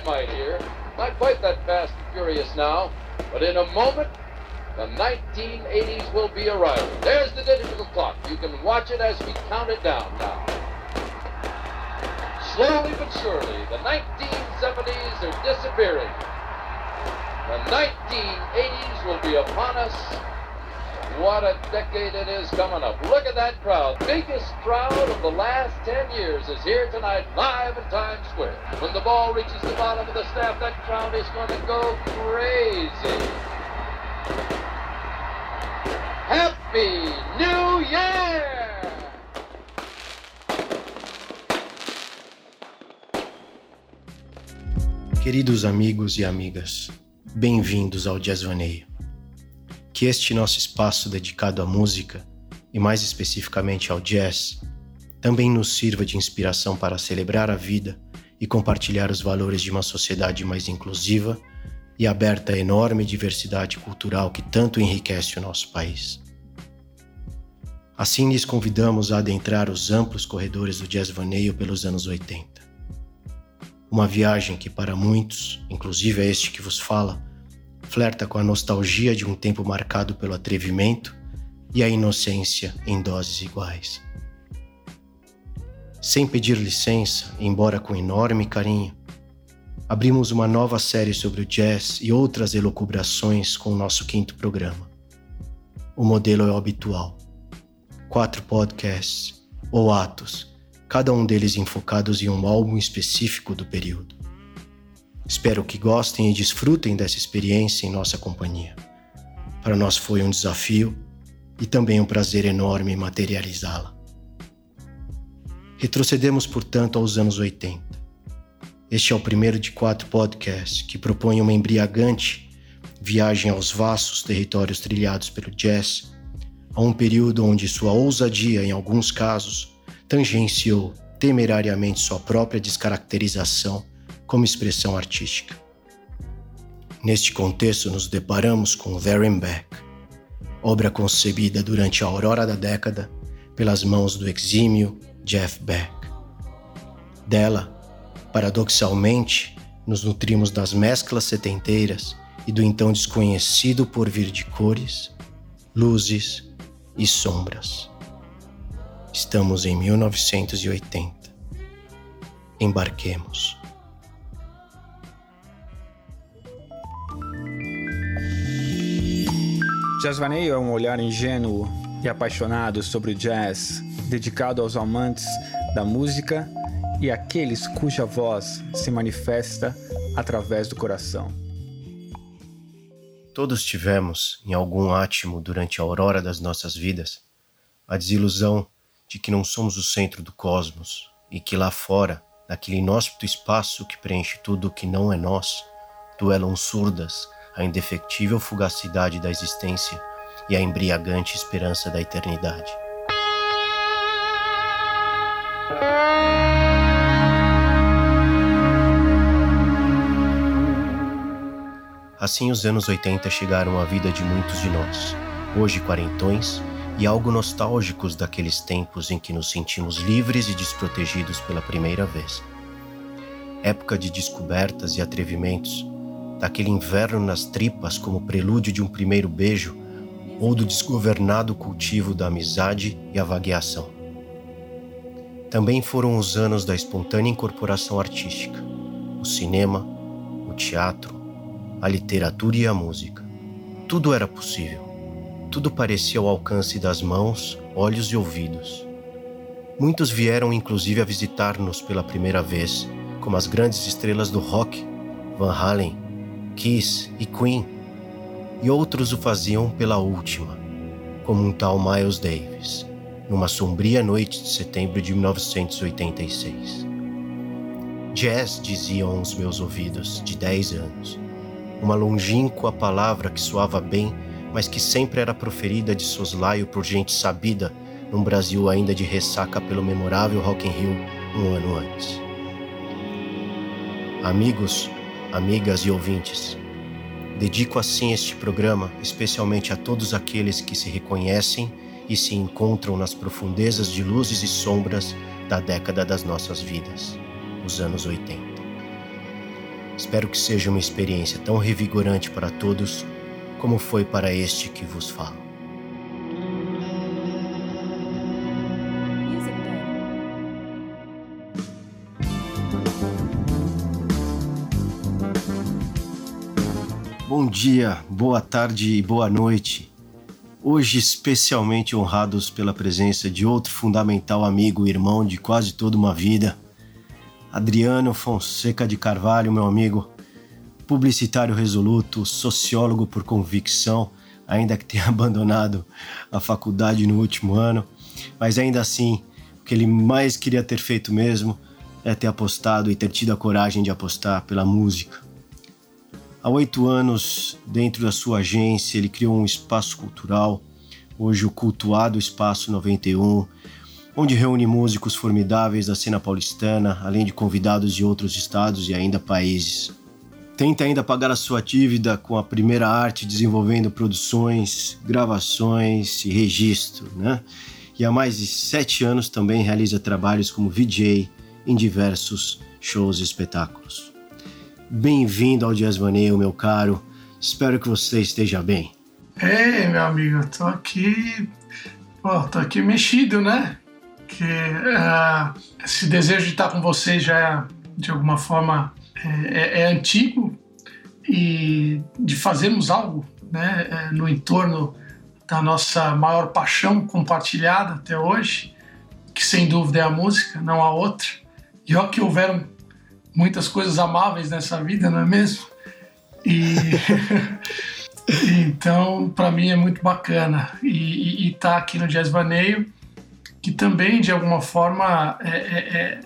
dynamite here. Not quite that fast and furious now, but in a moment, the 1980s will be arriving. There's the digital clock. You can watch it as we count it down now. Slowly but surely, the 1970s are disappearing. The 1980s will be upon us. What a decade it is coming up. Look at that crowd. Biggest crowd of the last 10 years is here tonight, live in Times Square. When the ball reaches the bottom of the staff, that crowd is going to go crazy. Happy New Year! Queridos amigos e amigas, bem-vindos ao Jazz Vaneio. Que este nosso espaço dedicado à música, e mais especificamente ao jazz, também nos sirva de inspiração para celebrar a vida e compartilhar os valores de uma sociedade mais inclusiva e aberta à enorme diversidade cultural que tanto enriquece o nosso país. Assim lhes convidamos a adentrar os amplos corredores do jazz vaneio pelos anos 80. Uma viagem que para muitos, inclusive a este que vos fala, flerta com a nostalgia de um tempo marcado pelo atrevimento e a inocência em doses iguais. Sem pedir licença, embora com enorme carinho, abrimos uma nova série sobre o jazz e outras elucubrações com o nosso quinto programa. O modelo é o habitual: quatro podcasts ou atos, cada um deles enfocados em um álbum específico do período. Espero que gostem e desfrutem dessa experiência em nossa companhia. Para nós foi um desafio e também um prazer enorme materializá-la. Retrocedemos, portanto, aos anos 80. Este é o primeiro de quatro podcasts que propõem uma embriagante viagem aos vastos territórios trilhados pelo jazz, a um período onde sua ousadia, em alguns casos, tangenciou temerariamente sua própria descaracterização como expressão artística. Neste contexto, nos deparamos com Very Beck, obra concebida durante a aurora da década pelas mãos do exímio Jeff Beck. Dela, paradoxalmente, nos nutrimos das mesclas setenteiras e do então desconhecido porvir de cores, luzes e sombras. Estamos em 1980. Embarquemos. Jazzvaneio é um olhar ingênuo e apaixonado sobre o jazz, dedicado aos amantes da música e àqueles cuja voz se manifesta através do coração. Todos tivemos, em algum átimo durante a aurora das nossas vidas, a desilusão de que não somos o centro do cosmos e que lá fora, naquele inóspito espaço que preenche tudo o que não é nós, duelam surdas a indefectível fugacidade da existência e a embriagante esperança da eternidade. Assim, os anos 80 chegaram à vida de muitos de nós, hoje quarentões e algo nostálgicos daqueles tempos em que nos sentimos livres e desprotegidos pela primeira vez. Época de descobertas e atrevimentos daquele inverno nas tripas como prelúdio de um primeiro beijo ou do desgovernado cultivo da amizade e a vagueação. Também foram os anos da espontânea incorporação artística, o cinema, o teatro, a literatura e a música. Tudo era possível. Tudo parecia ao alcance das mãos, olhos e ouvidos. Muitos vieram inclusive a visitar-nos pela primeira vez, como as grandes estrelas do rock, Van Halen, Kiss e Queen, e outros o faziam pela última, como um tal Miles Davis, numa sombria noite de setembro de 1986. Jazz, diziam os meus ouvidos, de 10 anos, uma longínqua palavra que soava bem, mas que sempre era proferida de soslaio por gente sabida num Brasil ainda de ressaca pelo memorável Rock in Rio um ano antes. Amigos, amigas e ouvintes. Dedico assim este programa especialmente a todos aqueles que se reconhecem e se encontram nas profundezas de luzes e sombras da década das nossas vidas, os anos 80. Espero que seja uma experiência tão revigorante para todos como foi para este que vos falo. Bom dia, boa tarde e boa noite. Hoje especialmente honrados pela presença de outro fundamental amigo e irmão de quase toda uma vida, Adriano Fonseca de Carvalho, meu amigo, publicitário resoluto, sociólogo por convicção, ainda que tenha abandonado a faculdade no último ano, mas ainda assim, o que ele mais queria ter feito mesmo é ter apostado e ter tido a coragem de apostar pela música. Há oito anos, dentro da sua agência, ele criou um espaço cultural, hoje o cultuado Espaço 91, onde reúne músicos formidáveis da cena paulistana, além de convidados de outros estados e ainda países. Tenta ainda pagar a sua dívida com a primeira arte, desenvolvendo produções, gravações e registro, né? E há mais de sete anos também realiza trabalhos como VJ em diversos shows e espetáculos. Bem-vindo ao Jazz Vaneio, meu caro. Espero que você esteja bem. Ei, meu amigo, tô aqui, pô, tô aqui mexido, né? que uh, esse desejo de estar com vocês já de alguma forma é, é, é antigo e de fazermos algo né, é, no entorno da nossa maior paixão compartilhada até hoje, que sem dúvida é a música, não há outra. E ó que houveram muitas coisas amáveis nessa vida, não é mesmo? E então para mim é muito bacana e estar tá aqui no Jazz Baneio que também de alguma forma é, é, é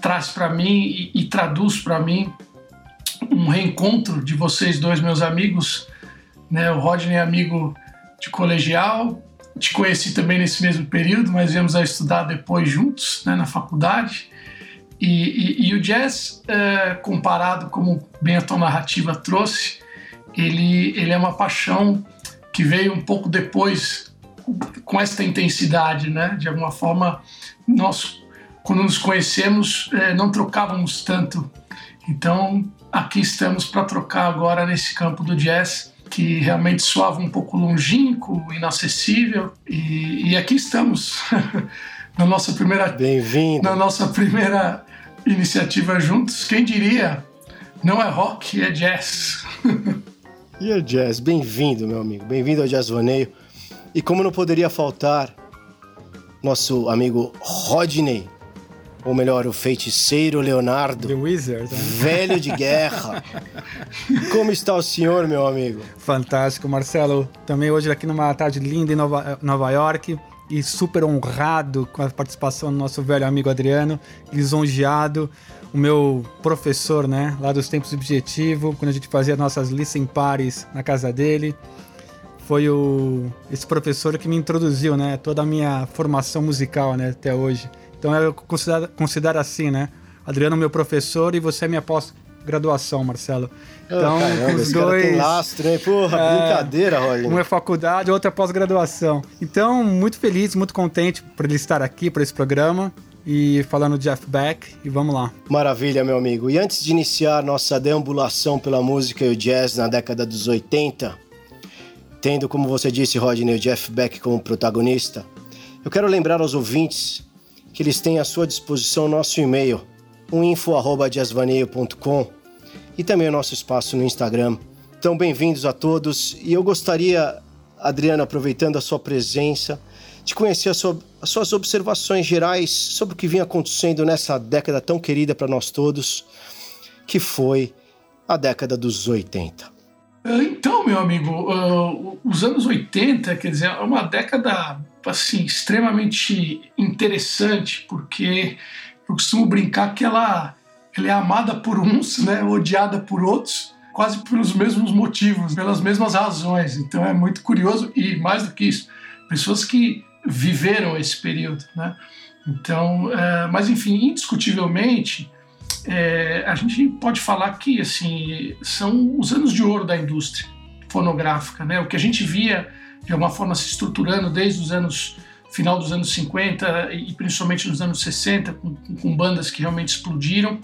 traz para mim e, e traduz para mim um reencontro de vocês dois, meus amigos. Né? O Rodney é amigo de colegial, te conheci também nesse mesmo período, mas viemos a estudar depois juntos né, na faculdade. E, e, e o jazz, é, comparado como bem a tua narrativa trouxe, ele, ele é uma paixão que veio um pouco depois com esta intensidade, né? De alguma forma, nós, quando nos conhecemos, é, não trocávamos tanto. Então, aqui estamos para trocar agora nesse campo do jazz, que realmente soava um pouco longínquo, inacessível, e, e aqui estamos na nossa primeira, bem-vindo, na nossa primeira iniciativa juntos. Quem diria? Não é rock, é jazz. e é jazz, bem-vindo, meu amigo, bem-vindo ao Jazz Vaneio. E como não poderia faltar, nosso amigo Rodney, ou melhor, o feiticeiro Leonardo. The Wizard. Né? Velho de guerra. Como está o senhor, meu amigo? Fantástico, Marcelo. Também hoje aqui numa tarde linda em Nova, Nova York e super honrado com a participação do nosso velho amigo Adriano, lisonjeado, o meu professor, né, lá dos tempos objetivo, quando a gente fazia nossas listen pares na casa dele foi o esse professor que me introduziu, né, toda a minha formação musical, né, até hoje. Então eu considero, assim, né, Adriano meu professor e você é minha pós-graduação, Marcelo. Então, oh, caramba, os dois tem lastro, hein? Porra, é, brincadeira, Roger. Um é faculdade, outro é pós-graduação. Então, muito feliz, muito contente por ele estar aqui para esse programa e falando de Jeff Beck e vamos lá. Maravilha, meu amigo. E antes de iniciar nossa deambulação pela música e o jazz na década dos 80, tendo, como você disse, Rodney, o Jeff Beck como protagonista, eu quero lembrar aos ouvintes que eles têm à sua disposição nosso e-mail, um info@jazzvaneio.com e também o nosso espaço no Instagram. Então, bem-vindos a todos e eu gostaria, Adriano, aproveitando a sua presença, de conhecer sua, as suas observações gerais sobre o que vinha acontecendo nessa década tão querida para nós todos, que foi a década dos 80. Então, meu amigo, uh, os anos 80, quer dizer, é uma década assim extremamente interessante, porque eu costumo brincar que ela, ela é amada por uns, né, odiada por outros, quase pelos mesmos motivos, pelas mesmas razões. Então é muito curioso e mais do que isso, pessoas que viveram esse período, né? Então, uh, mas enfim, indiscutivelmente é, a gente pode falar que assim são os anos de ouro da indústria fonográfica, né? O que a gente via de alguma forma se estruturando desde os anos final dos anos 50 e principalmente nos anos 60 com, com bandas que realmente explodiram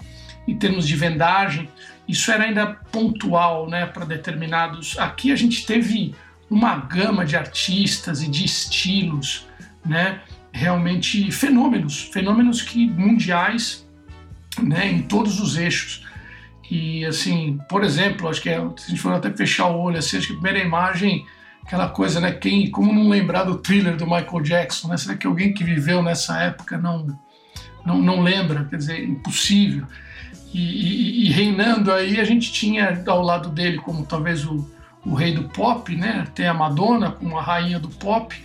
em termos de vendagem isso era ainda pontual, né, para determinados. Aqui a gente teve uma gama de artistas e de estilos, né, realmente fenômenos, fenômenos que mundiais, né, em todos os eixos. E assim, por exemplo, acho que é, se a gente for até fechar o olho, assim, acho que a primeira imagem, aquela coisa, né, quem, como não lembrar do thriller do Michael Jackson, né? Será que alguém que viveu nessa época não não, não lembra? Quer dizer, impossível. E, e, e, reinando aí, a gente tinha ao lado dele como talvez o, o rei do pop, né? Tem a Madonna como a rainha do pop,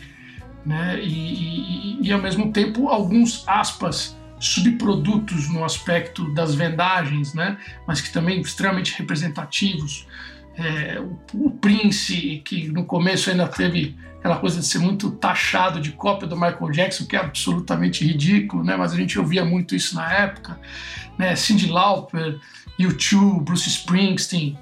né? E, e, ao mesmo tempo alguns aspas subprodutos no aspecto das vendagens, né? Mas que também extremamente representativos. É, o, o Prince, que no começo ainda teve aquela coisa de ser muito taxado de cópia do Michael Jackson, que é absolutamente ridículo, né? Mas a gente ouvia muito isso na época, né? Cyndi Lauper, U2, Bruce Springsteen,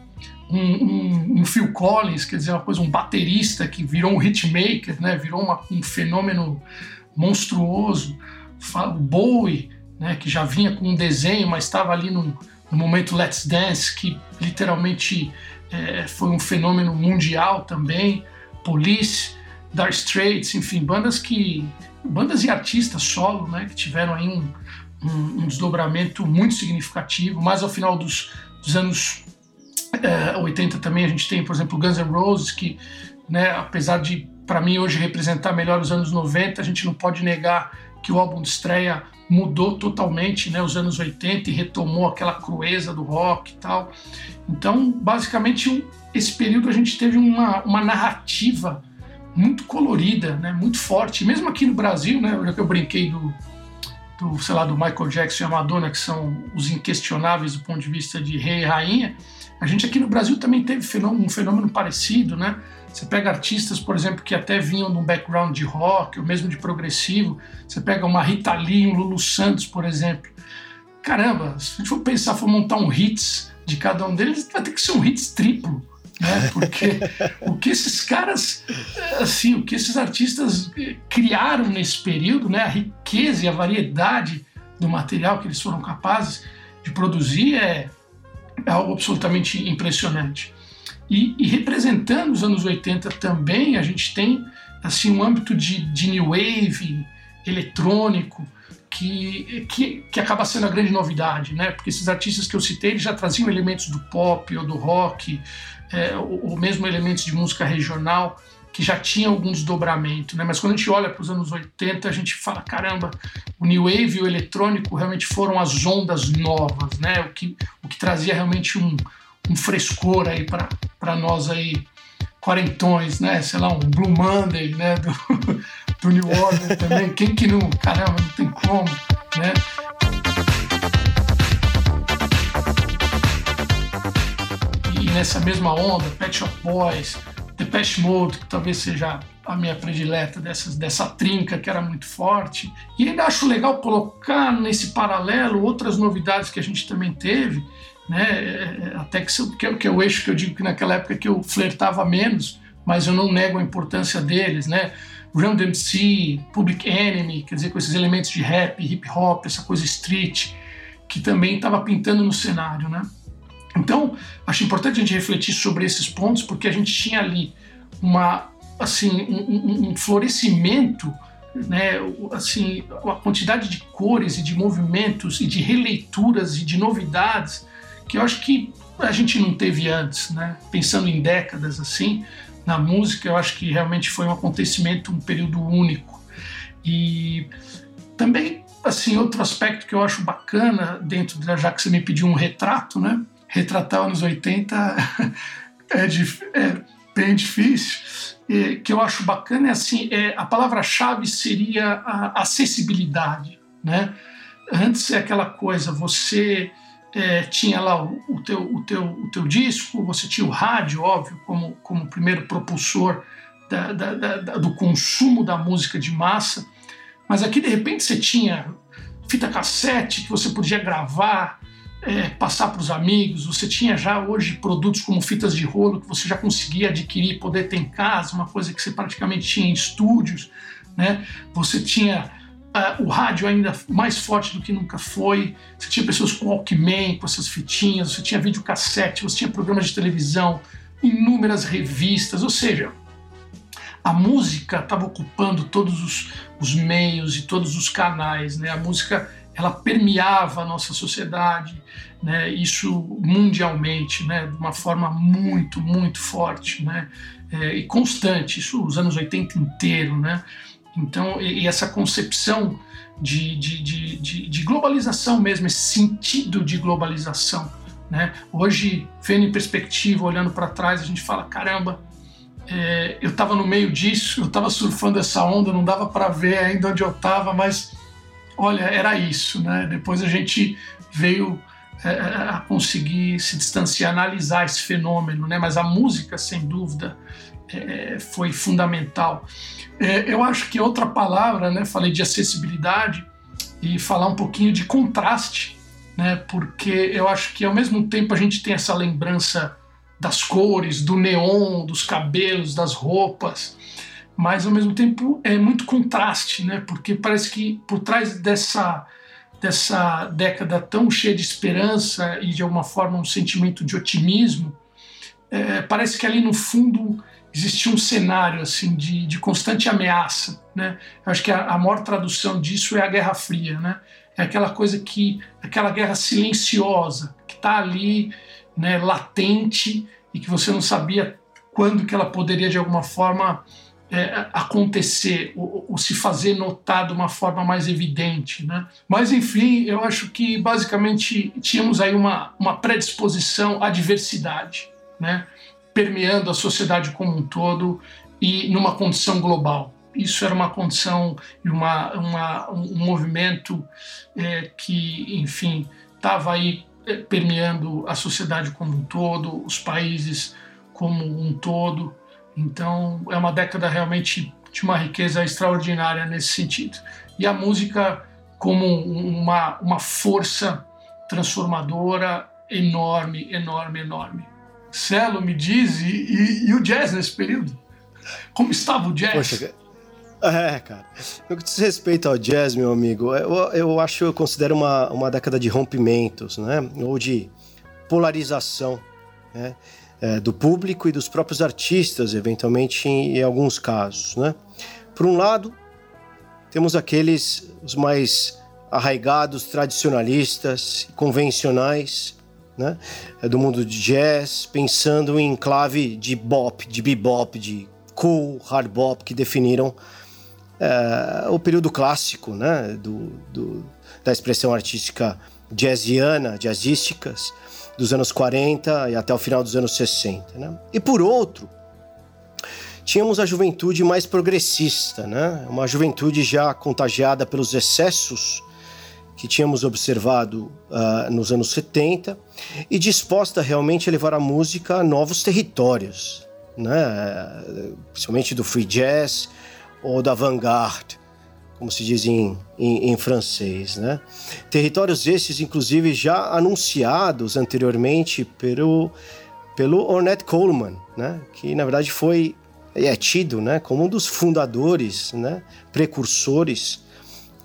um, um, um, Phil Collins, quer dizer, uma coisa, um baterista que virou um hitmaker, né? Virou uma, um fenômeno monstruoso. O Bowie, né? Que já vinha com um desenho, mas estava ali no momento Let's Dance, que literalmente é, foi um fenômeno mundial também. Police, Dire Straits, enfim, bandas que bandas e artistas solo, né, que tiveram aí um, um, um desdobramento muito significativo. Mas ao final dos, dos anos é, 80 também a gente tem, por exemplo, Guns N' Roses, que, né, apesar de para mim hoje representar melhor os anos 90, a gente não pode negar que o álbum de estreia mudou totalmente, né, os anos 80 e retomou aquela crueza do rock e tal. Então, basicamente, esse período a gente teve uma, uma narrativa muito colorida, né, muito forte. Mesmo aqui no Brasil, né, já que eu brinquei do, do, sei lá, do Michael Jackson e a Madonna, que são os inquestionáveis do ponto de vista de rei e rainha, a gente aqui no Brasil também teve um fenômeno parecido, né? Você pega artistas, por exemplo, que até vinham de um background de rock ou mesmo de progressivo. Você pega uma Rita Lee, um Lulu Santos, por exemplo. Caramba, se a gente for pensar, for montar um hits de cada um deles, vai ter que ser um hits triplo né? Porque o que esses caras, assim, o que esses artistas criaram nesse período, né? A riqueza e a variedade do material que eles foram capazes de produzir é, é algo absolutamente impressionante. E, e, representando os anos 80 também, a gente tem assim um âmbito de, de new wave, eletrônico, que, que, que, acaba sendo a grande novidade, né? Porque esses artistas que eu citei já traziam elementos do pop ou do rock, é, ou, ou, mesmo elementos de música regional que já tinha algum desdobramento, né? Mas quando a gente olha para os anos 80, a gente fala, caramba, o new wave e o eletrônico realmente foram as ondas novas, né? O que, o que trazia realmente um, um frescor aí para nós aí quarentões, né? Sei lá, um Blue Monday, né? Do, do New Order também. Quem que não, caramba, não tem como, né? nessa mesma onda, Pet Shop Boys, Depeche Mode, que talvez seja a minha predileta dessas, dessa trinca que era muito forte. E ainda acho legal colocar nesse paralelo outras novidades que a gente também teve, né? É, é, até que, é, que é o eixo que eu digo que naquela época que eu flertava menos, mas eu não nego a importância deles, né? Run DMC, Public Enemy, quer dizer, com esses elementos de rap, hip hop, essa coisa street, que também estava pintando no cenário, né? Então, acho importante a gente refletir sobre esses pontos, porque a gente tinha ali uma, assim, um, um florescimento, né, assim, a quantidade de cores e de movimentos e de releituras e de novidades que eu acho que a gente não teve antes, né? Pensando em décadas assim, na música, eu acho que realmente foi um acontecimento, um período único. E também, assim, outro aspecto que eu acho bacana dentro da, já que você me pediu um retrato, né? Retratar anos 80 é, é bem difícil. E, que eu acho bacana é assim, é, a palavra-chave seria a acessibilidade, né? Antes é aquela coisa, você é, tinha lá o, o, teu, o, teu, o teu disco, você tinha o rádio, óbvio, como, como primeiro propulsor da, da, da, do consumo da música de massa, mas aqui de repente você tinha fita cassete que você podia gravar, é, passar para os amigos. Você tinha já hoje produtos como fitas de rolo que você já conseguia adquirir, poder ter em casa, uma coisa que você praticamente tinha em estúdios. Né? Você tinha uh, o rádio ainda mais forte do que nunca foi. Você tinha pessoas com Walkman, com essas fitinhas, você tinha videocassete, você tinha programas de televisão, inúmeras revistas, ou seja, a música estava ocupando todos os, os, meios e todos os canais, né? A música ela permeava a nossa sociedade, né? Isso mundialmente, né? De uma forma muito, muito forte, né? É, e constante, isso os anos 80 inteiro, né? Então, e, e essa concepção de, de, de, de, de globalização mesmo, esse sentido de globalização, né? Hoje, vendo em perspectiva, olhando para trás, a gente fala: caramba, é, eu estava no meio disso, eu estava surfando essa onda, não dava para ver ainda onde eu estava, mas olha, era isso, né? Depois a gente veio é, é, a conseguir se distanciar, analisar esse fenômeno, né? Mas a música, sem dúvida, é, foi fundamental. É, eu acho que outra palavra, né? Falei de acessibilidade e falar um pouquinho de contraste, né? Porque eu acho que ao mesmo tempo a gente tem essa lembrança das cores, do neon, dos cabelos, das roupas, mas ao mesmo tempo é muito contraste, né? Porque parece que por trás dessa dessa década tão cheia de esperança e de alguma forma um sentimento de otimismo, é, parece que ali no fundo existia um cenário assim de, de constante ameaça, né? Eu acho que a, a maior tradução disso é a Guerra Fria, né? É aquela coisa que aquela guerra silenciosa que está ali né, latente e que você não sabia quando que ela poderia de alguma forma é, acontecer ou, ou, se fazer notar de uma forma mais evidente, né? Mas enfim, eu acho que basicamente tínhamos aí uma, uma predisposição à diversidade, né? Permeando a sociedade como um todo e numa condição global. Isso era uma condição e uma, uma, um movimento é, que, enfim, estava aí é, permeando a sociedade como um todo, os países como um todo. Então, é uma década realmente de uma riqueza extraordinária nesse sentido. E a música como uma, uma força transformadora enorme, enorme, enorme. Celo me diz, e, e, e o jazz nesse período? Como estava o jazz? Poxa, é, cara. No que diz respeito ao jazz, meu amigo, eu, eu acho, eu considero uma, uma década de rompimentos, né? Ou de polarização, né? É, do público e dos próprios artistas, eventualmente, em, em alguns casos, né? Por um lado, temos aqueles, os mais arraigados, tradicionalistas, convencionais, né? É do mundo de jazz, pensando em clave de bop, de bebop, de cool, hard bop, que definiram é, o período clássico né, do, do, da expressão artística jazziana, jazzísticas, dos anos 40 e até o final dos anos 60. Né? E por outro, tínhamos a juventude mais progressista, né? uma juventude já contagiada pelos excessos que tínhamos observado uh, nos anos 70 e disposta realmente a levar a música a novos territórios, né? principalmente do free jazz, ou da vanguard, como se diz em, em, em, francês. Né? Territórios esses, inclusive, já anunciados anteriormente pelo, pelo Ornette Coleman, né? que na verdade foi é tido né? como um dos fundadores, né? precursores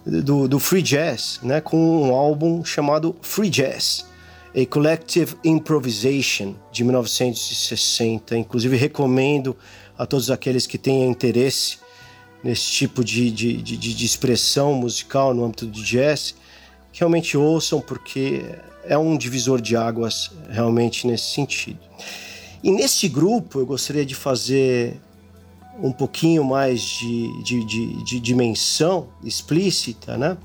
do, do free jazz, né? com um álbum chamado Free Jazz. A Collective Improvisation de 1960. Inclusive, recomendo a todos aqueles que tenham interesse nesse tipo de, de, de, de expressão musical no âmbito do jazz, que realmente ouçam, porque é um divisor de águas realmente nesse sentido. E neste grupo eu gostaria de fazer um pouquinho mais de, de, de, de, dimensão explícita, né?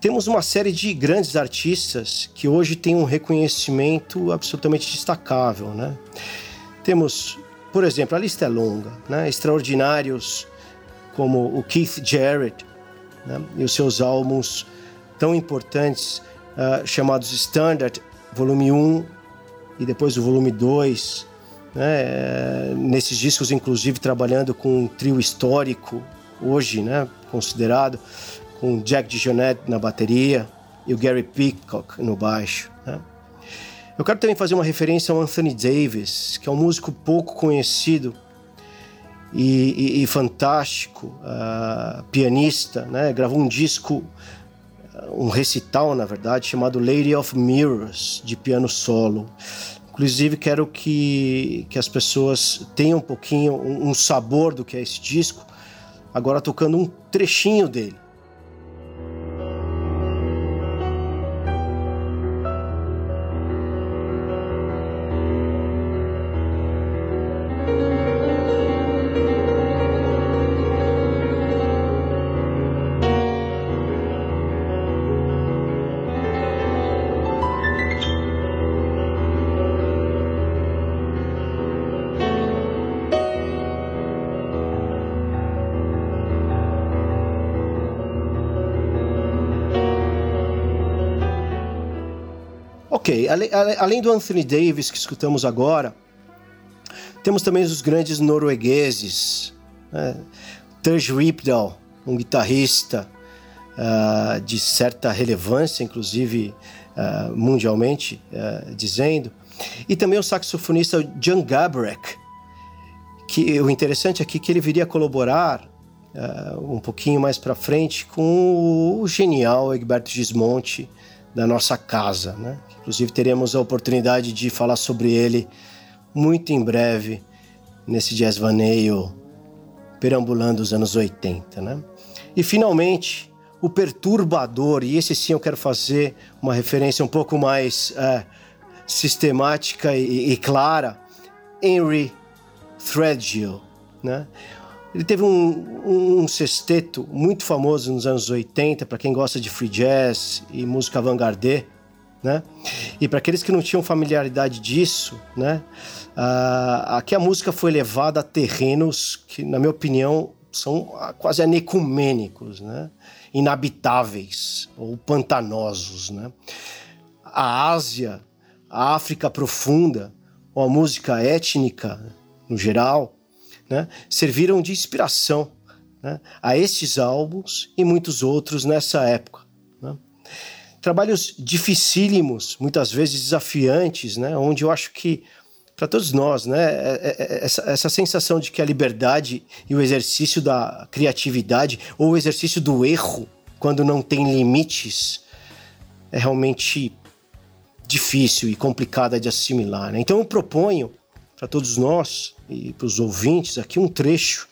Temos uma série de grandes artistas que hoje têm um reconhecimento absolutamente destacável, né? Temos, por exemplo, a lista é longa, né? Extraordinários como o Keith Jarrett né, e os seus álbuns tão importantes uh, chamados Standard, volume 1 e depois o volume 2. Né, nesses discos, inclusive, trabalhando com um trio histórico, hoje né, considerado, com Jack DeJohnette na bateria e o Gary Peacock no baixo. Né. Eu quero também fazer uma referência ao Anthony Davis, que é um músico pouco conhecido e, e, e fantástico uh, pianista, né? Gravou um disco, um recital, na verdade, chamado Lady of Mirrors, de piano solo. Inclusive, quero que, que as pessoas tenham um pouquinho, um, um sabor do que é esse disco, agora tocando um trechinho dele. Além do Anthony Davis que escutamos agora, temos também os grandes noruegueses, né? Terje Ripdahl, um guitarrista uh, de certa relevância, inclusive uh, mundialmente uh, dizendo, e também o saxofonista Jan Gabrek, que o interessante aqui é que ele viria a colaborar um pouquinho mais para frente com o genial Egberto Gismonti da nossa casa, né? Inclusive teremos a oportunidade de falar sobre ele muito em breve nesse jazz vaneio perambulando os anos 80, né? E finalmente o perturbador, e esse sim eu quero fazer uma referência um pouco mais é, sistemática e, e, clara, Henry Threadgill, né? Ele teve um, um sexteto muito famoso nos anos 80, para quem gosta de free jazz e música avant-garde, né? E para aqueles que não tinham familiaridade disso, né? Uh, aqui a música foi levada a terrenos que, na minha opinião, são quase anecumênicos, né? Inabitáveis ou pantanosos, né? A Ásia, a África profunda, ou a música étnica no geral, né? serviram de inspiração né? a estes álbuns e muitos outros nessa época. Né? trabalhos dificílimos, muitas vezes desafiantes, né? Onde eu acho que para todos nós, né, é, é, é, essa, essa sensação de que a liberdade e o exercício da criatividade ou o exercício do erro, quando não tem limites, é realmente difícil e complicada de assimilar. Né? Então eu proponho para todos nós e para os ouvintes aqui um trecho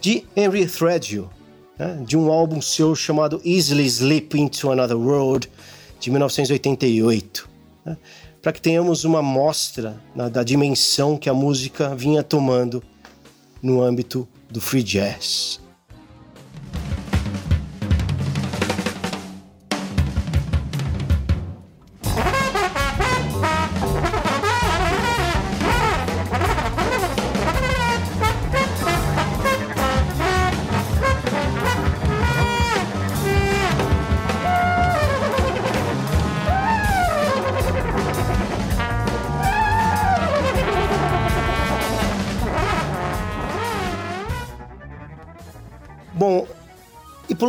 de Henry Threadgill, né, de um álbum seu chamado Easily Slip Into Another World, de 1988, né, para que tenhamos uma mostra né, da dimensão que a música vinha tomando no âmbito do free jazz.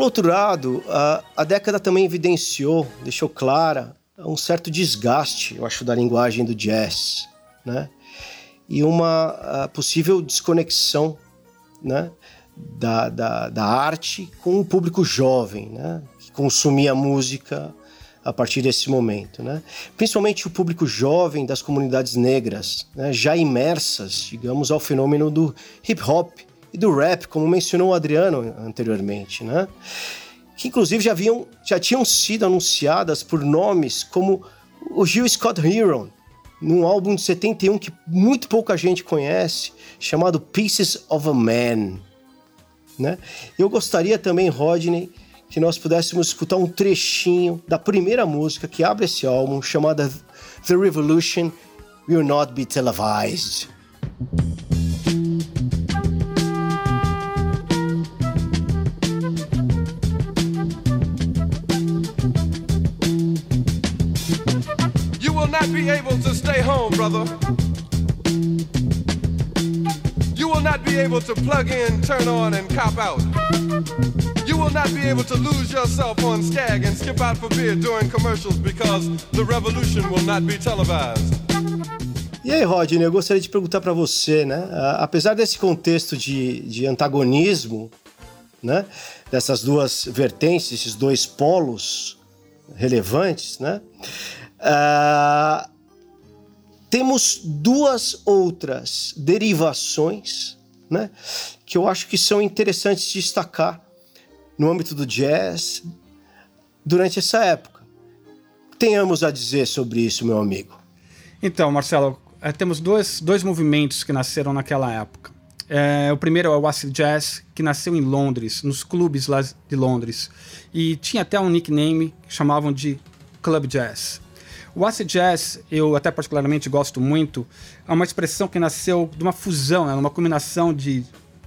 Outro lado, a, a década também evidenciou, deixou clara, um certo desgaste, eu acho, da linguagem do jazz, né? E uma possível desconexão, né? Da, da, da arte com o público jovem, né? Que consumia música a partir desse momento, né? Principalmente o público jovem das comunidades negras, né? já imersas, digamos, ao fenômeno do hip hop e do rap, como mencionou o Adriano anteriormente, né? Que inclusive já, haviam, já tinham sido anunciadas por nomes como o Gil Scott Heron, num álbum de 71 que muito pouca gente conhece, chamado Pieces of a Man. Né? Eu gostaria também, Rodney, que nós pudéssemos escutar um trechinho da primeira música que abre esse álbum, chamada The Revolution Will Not Be Televised. Not be able to stay home, brother. You will not be able to plug in, turn on, and cop out. You will not be able to lose yourself on Skag and skip out for beer during commercials because the revolution will not be televised. E aí, Rodney, eu gostaria de perguntar para você, né? Apesar desse contexto de, de antagonismo, né? Dessas duas vertentes, esses dois polos relevantes, né? Uh, temos duas outras derivações, né? Que eu acho que são interessantes de destacar no âmbito do jazz durante essa época. Tenhamos a dizer sobre isso, meu amigo. Então, Marcelo, é, temos dois, dois movimentos que nasceram naquela época. É, o primeiro é o acid jazz, que nasceu em Londres, nos clubes lá de Londres. E tinha até um nickname que chamavam de Club Jazz. O acid jazz, eu até particularmente gosto muito, é uma expressão que nasceu de uma fusão, né, uma combinação de,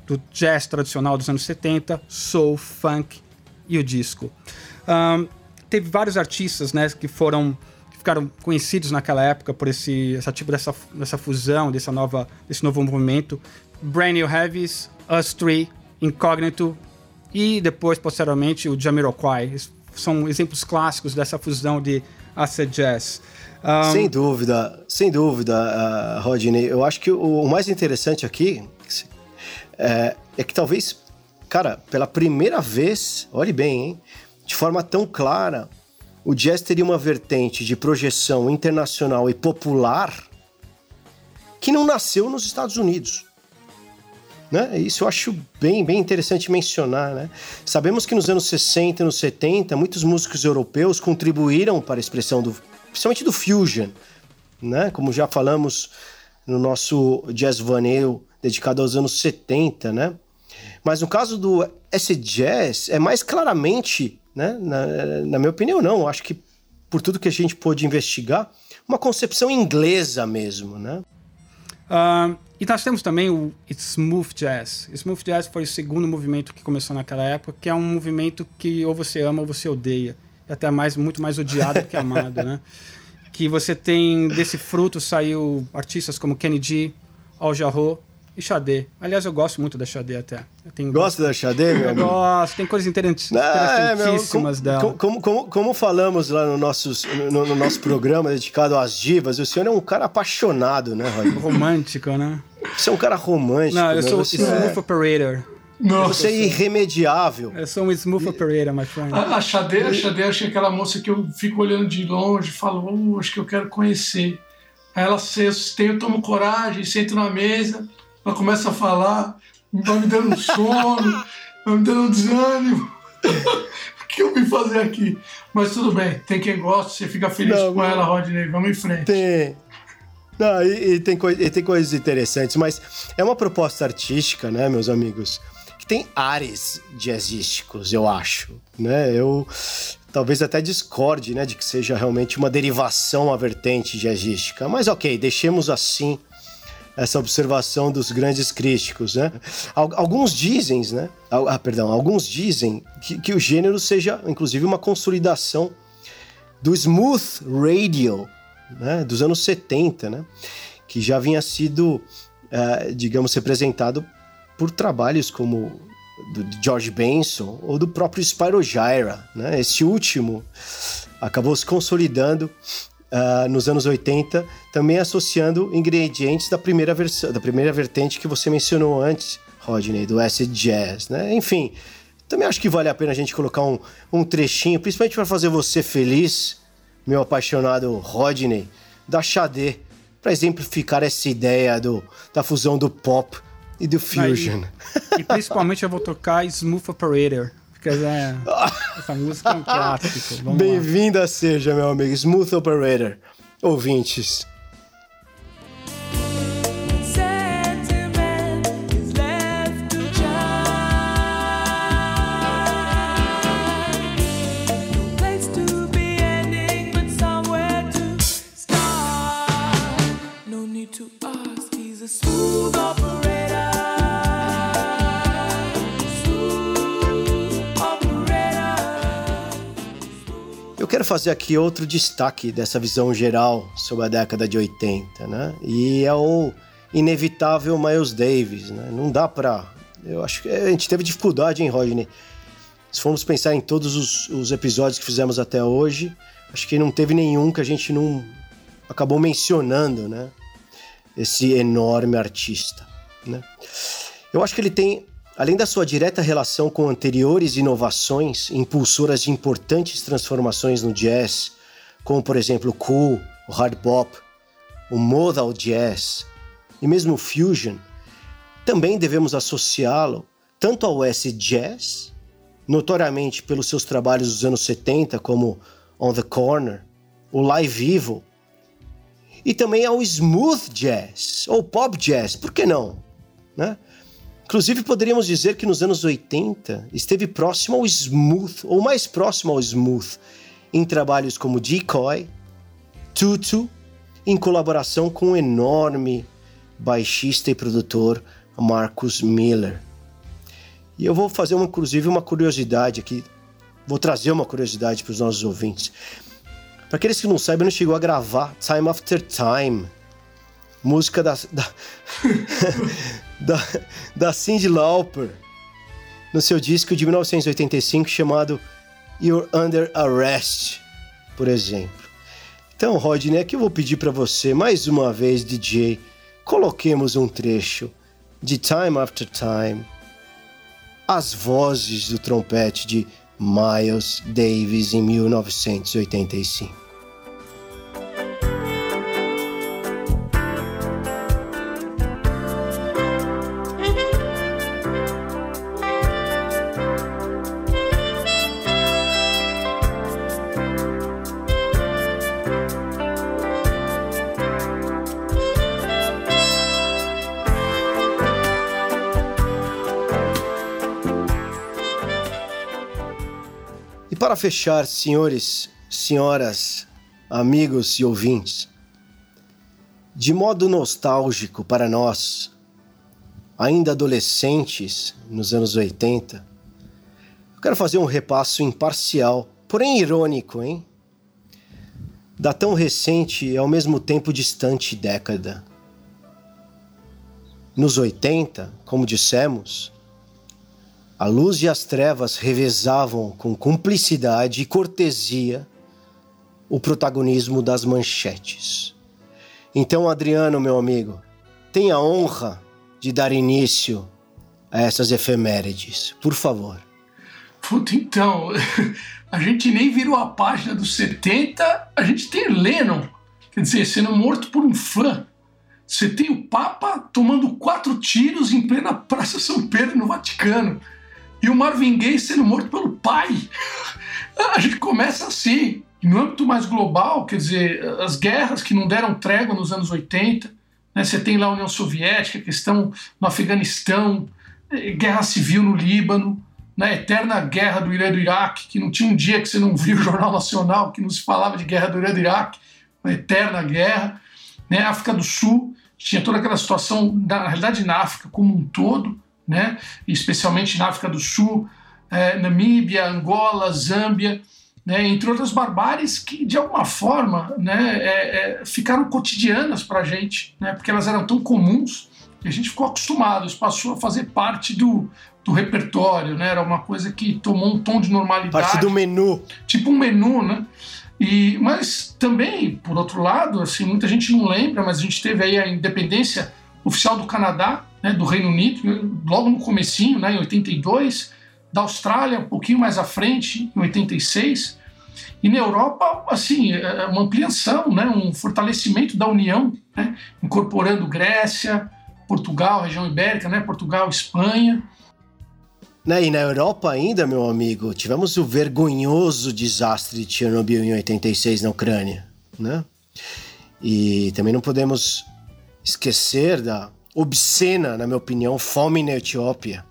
do jazz tradicional dos anos 70, soul, funk e o disco. Um, teve vários artistas né, que foram ficaram conhecidos naquela época por esse essa tipo dessa, dessa fusão, dessa nova, desse novo movimento. Brand New Heavies, Us Three, Incognito e depois, posteriormente, o Jamiroquai. São exemplos clássicos dessa fusão de acid jazz. Um... Sem dúvida, sem dúvida, uh, Rodney. Eu acho que o, o mais interessante aqui é, é, que talvez, cara, pela primeira vez, olhe bem, hein, de forma tão clara, o jazz teria uma vertente de projeção internacional e popular que não nasceu nos Estados Unidos. Né? Isso eu acho bem, bem interessante mencionar. Né? Sabemos que nos anos 60 e nos 70, muitos músicos europeus contribuíram para a expressão do, principalmente do fusion, né? como já falamos no nosso Jazz Vanille dedicado aos anos 70. Né? Mas no caso do esse jazz, é mais claramente né? Na, na minha opinião, não. Acho que por tudo que a gente pôde investigar, uma concepção inglesa mesmo, né? Uh, e nós temos também o Smooth Jazz. Smooth Jazz foi o segundo movimento que começou naquela época, que é um movimento que ou você ama ou você odeia. É até mais, muito mais odiado do que amado, né? Que você tem, desse fruto saiu artistas como Kenny G, Al Jarreau, e Xadê. Aliás, eu gosto muito da Xadê até. Gosta da Xadê, meu amigo? Gosto, tem coisas interessantíssimas ah, é, dela. Como, como, como, falamos lá no, nossos, no, no, nosso programa dedicado às divas, o senhor é um cara apaixonado, né, Roy? Romântico, né? Você é um cara romântico. Não, eu né? sou o smooth é... operator. Nossa. Você é irremediável. Eu sou um smooth operator, my friend. A, a Xadê, a Xadê, acho que é aquela moça que eu fico olhando de longe e falo, oh, acho que eu quero conhecer. Aí ela, eu tenho, eu tomo coragem, sento na mesa ela começa a falar, vai me dando sono, vai me dando desânimo. o que eu vim fazer aqui? Mas tudo bem, tem quem gosta, você fica feliz Não, com ela, Rodney, vamos em frente. Tem. Não, e, e, tem e tem coisas interessantes, mas é uma proposta artística, né, meus amigos, que tem ares jazzísticos, eu acho, né? Eu talvez até discorde, né, de que seja realmente uma derivação à vertente jazzística, mas ok, deixemos assim essa observação dos grandes críticos, né? Alguns dizem, né? Ah, perdão, alguns dizem que, que o gênero seja, inclusive, uma consolidação do smooth radio, né? Dos anos 70, né? Que já vinha sido, uh, digamos, representado por trabalhos como do George Benson ou do próprio Spyro Gyra, né? Esse último acabou se consolidando uh, nos anos 80, também associando ingredientes da primeira versão, da primeira vertente que você mencionou antes, Rodney, do acid jazz, né? Enfim, também acho que vale a pena a gente colocar um, um trechinho, principalmente para fazer você feliz, meu apaixonado Rodney, da Xadê, para exemplificar essa ideia do, da fusão do pop e do fusion. Aí, e principalmente eu vou tocar Smooth Operator, porque é, essa música é um clássico. Bem-vinda seja, meu amigo. Smooth Operator. Ouvintes. Quero fazer aqui outro destaque dessa visão geral sobre a década de 80, né? E é o inevitável Miles Davis, né? Não dá pra. Eu acho que a gente teve dificuldade, hein, Rodney? Se formos pensar em todos os, os episódios que fizemos até hoje, acho que não teve nenhum que a gente não acabou mencionando, né? Esse enorme artista. Né? Eu acho que ele tem, além da sua direta relação com anteriores inovações, impulsoras de importantes transformações no jazz, como por exemplo o cool, o hard bop, o modal jazz e mesmo o fusion, também devemos associá-lo tanto ao S Jazz, notoriamente pelos seus trabalhos dos anos 70, como On the Corner, o Live Evil, e também ao Smooth Jazz, ou Pop Jazz, por que não? Né? Inclusive, poderíamos dizer que nos anos 80 esteve próximo ao smooth, ou mais próximo ao smooth, em trabalhos como Decoy, Tutu, em colaboração com o enorme baixista e produtor Marcus Miller. E eu vou fazer, uma, inclusive, uma curiosidade aqui. Vou trazer uma curiosidade para os nossos ouvintes. Para aqueles que não sabem, ele chegou a gravar Time After Time, música da, da, da, da Cyndi Lauper, no seu disco de 1985 chamado You're Under Arrest, por exemplo. Então, Rodney, aqui eu vou pedir para você, mais uma vez, DJ, coloquemos um trecho de Time After Time, as vozes do trompete de Miles Davis em 1985. Fechar, senhores, senhoras, amigos e ouvintes, de modo nostálgico para nós, ainda adolescentes nos anos 80, eu quero fazer um repasso imparcial, porém irônico, hein? Da tão recente e ao mesmo tempo distante década. Nos 80, como dissemos, a luz e as trevas revezavam com cumplicidade e cortesia o protagonismo das manchetes. Então, Adriano, meu amigo, tenha a honra de dar início a essas efemérides, por favor. Puta, então, a gente nem virou a página dos 70, a gente tem Lennon, quer dizer, sendo morto por um fã. Você tem o Papa tomando quatro tiros em plena Praça São Pedro, no Vaticano e o Marvin Gaye sendo morto pelo pai. A gente começa assim. No âmbito mais global, quer dizer, as guerras que não deram trégua nos anos 80, né? você tem lá a União Soviética, questão no Afeganistão, eh, guerra civil no Líbano, né? eterna guerra do Irã e do Iraque, que não tinha um dia que você não viu o Jornal Nacional que não se falava de guerra do Irã e do Iraque, uma eterna guerra. Né? África do Sul, tinha toda aquela situação, na realidade na África como um todo, né? especialmente na África do Sul, é, Namíbia, Angola, Zâmbia, né? entre outras barbáries que, de alguma forma, né, é, é, ficaram cotidianas para a gente, né? porque elas eram tão comuns que a gente ficou acostumado, isso passou a fazer parte do, do repertório, né? era uma coisa que tomou um tom de normalidade. Parte do menu. Tipo um menu, né? E, mas também, por outro lado, assim, muita gente não lembra, mas a gente teve aí a independência oficial do Canadá, né, do Reino Unido, logo no comecinho, né, em 82, da Austrália um pouquinho mais à frente, em 86, e na Europa, assim, é, é uma ampliação, né, um fortalecimento da União, né, incorporando Grécia, Portugal, região ibérica, né, Portugal, Espanha. Né, e na Europa ainda, meu amigo, tivemos o vergonhoso desastre de Chernobyl em 86 na Ucrânia, né? E também não podemos esquecer da obscena, na minha opinião, fome na Etiópia.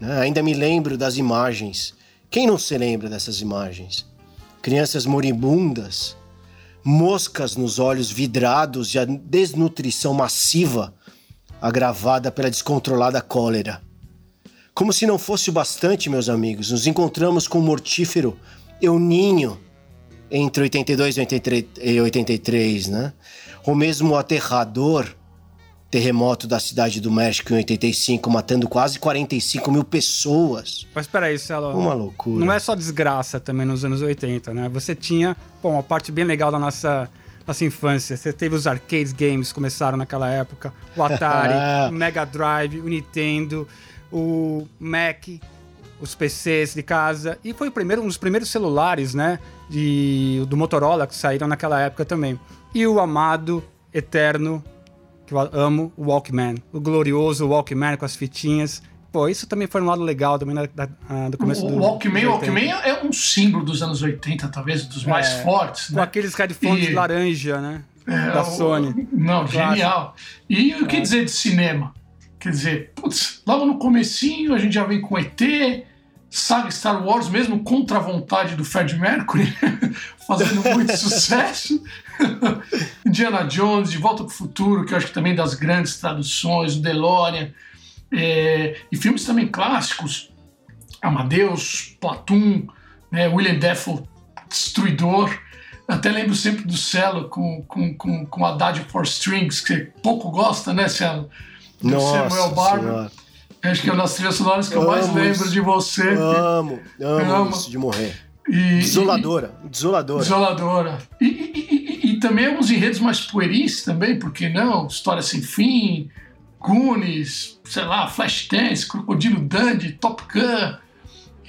Né? Ainda me lembro das imagens. Quem não se lembra dessas imagens? Crianças moribundas, moscas nos olhos vidrados e a desnutrição massiva agravada pela descontrolada cólera. Como se não fosse o bastante, meus amigos, nos encontramos com o mortífero Euninho entre 82 e 83, né? ou mesmo o aterrador terremoto da cidade do México em 85, matando quase 45 mil pessoas. Mas peraí, Celo. Uma loucura. Não é só desgraça também nos anos 80, né? Você tinha, bom, uma parte bem legal da nossa nossa infância. Você teve os arcade games que começaram naquela época, o Atari, o Mega Drive, o Nintendo, o Mac, os PCs de casa e foi o primeiro, um dos primeiros celulares, né, de, do Motorola que saíram naquela época também. E o amado, eterno, que eu amo, o Walkman, o glorioso Walkman com as fitinhas. Pô, isso também foi um lado legal também da, da, ah, do começo o, do O Walkman, Walkman é um símbolo dos anos 80, talvez, dos mais É, fortes, Com né? aqueles headphones E- laranja, né? É, da o- Sony. Não, genial. E o que dizer de cinema? Quer dizer, putz, logo no comecinho a gente já vem com ET, saga Star Wars, mesmo contra a vontade do Fred Mercury, fazendo muito sucesso. Indiana Jones, De Volta para o Futuro, que eu acho que também das grandes traduções, o DeLorean. É, e filmes também clássicos, Amadeus, Platum, né, William Dafoe, Destruidor. Até lembro sempre do Celo com, com, com, com Haddad for Strings, que você pouco gosta, né, Celo? Do Nossa Samuel Barber. Acho que é uma das trilhas sonoras que eu mais Amo lembro isso. de você. Amo, amo Amo. isso de morrer. E- Desoladora, desoladora. Desoladora. E- e também alguns enredos mais pueris também, por que não? História Sem Fim, Goonies, sei lá, Flashdance, Crocodilo Dundee, Top Gun,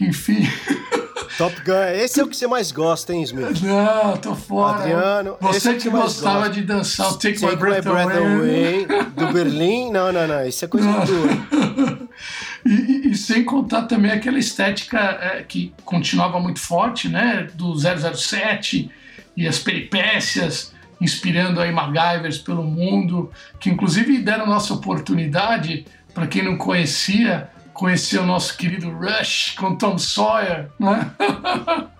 enfim. Top Gun, esse é o que você mais gosta, hein, Smith? Não, tô fora. Adriano, é Você o que que gostava gosta. de dançar o Take, Take My Breath, Away. do Berlim. Não, não, não, isso é coisa. E, e- e sem contar também aquela estética é, que continuava muito forte, né? Do 007 e as peripécias, inspirando aí MacGyvers pelo mundo, que inclusive deram nossa oportunidade, para quem não conhecia, conhecer o nosso querido Rush com Tom Sawyer, né?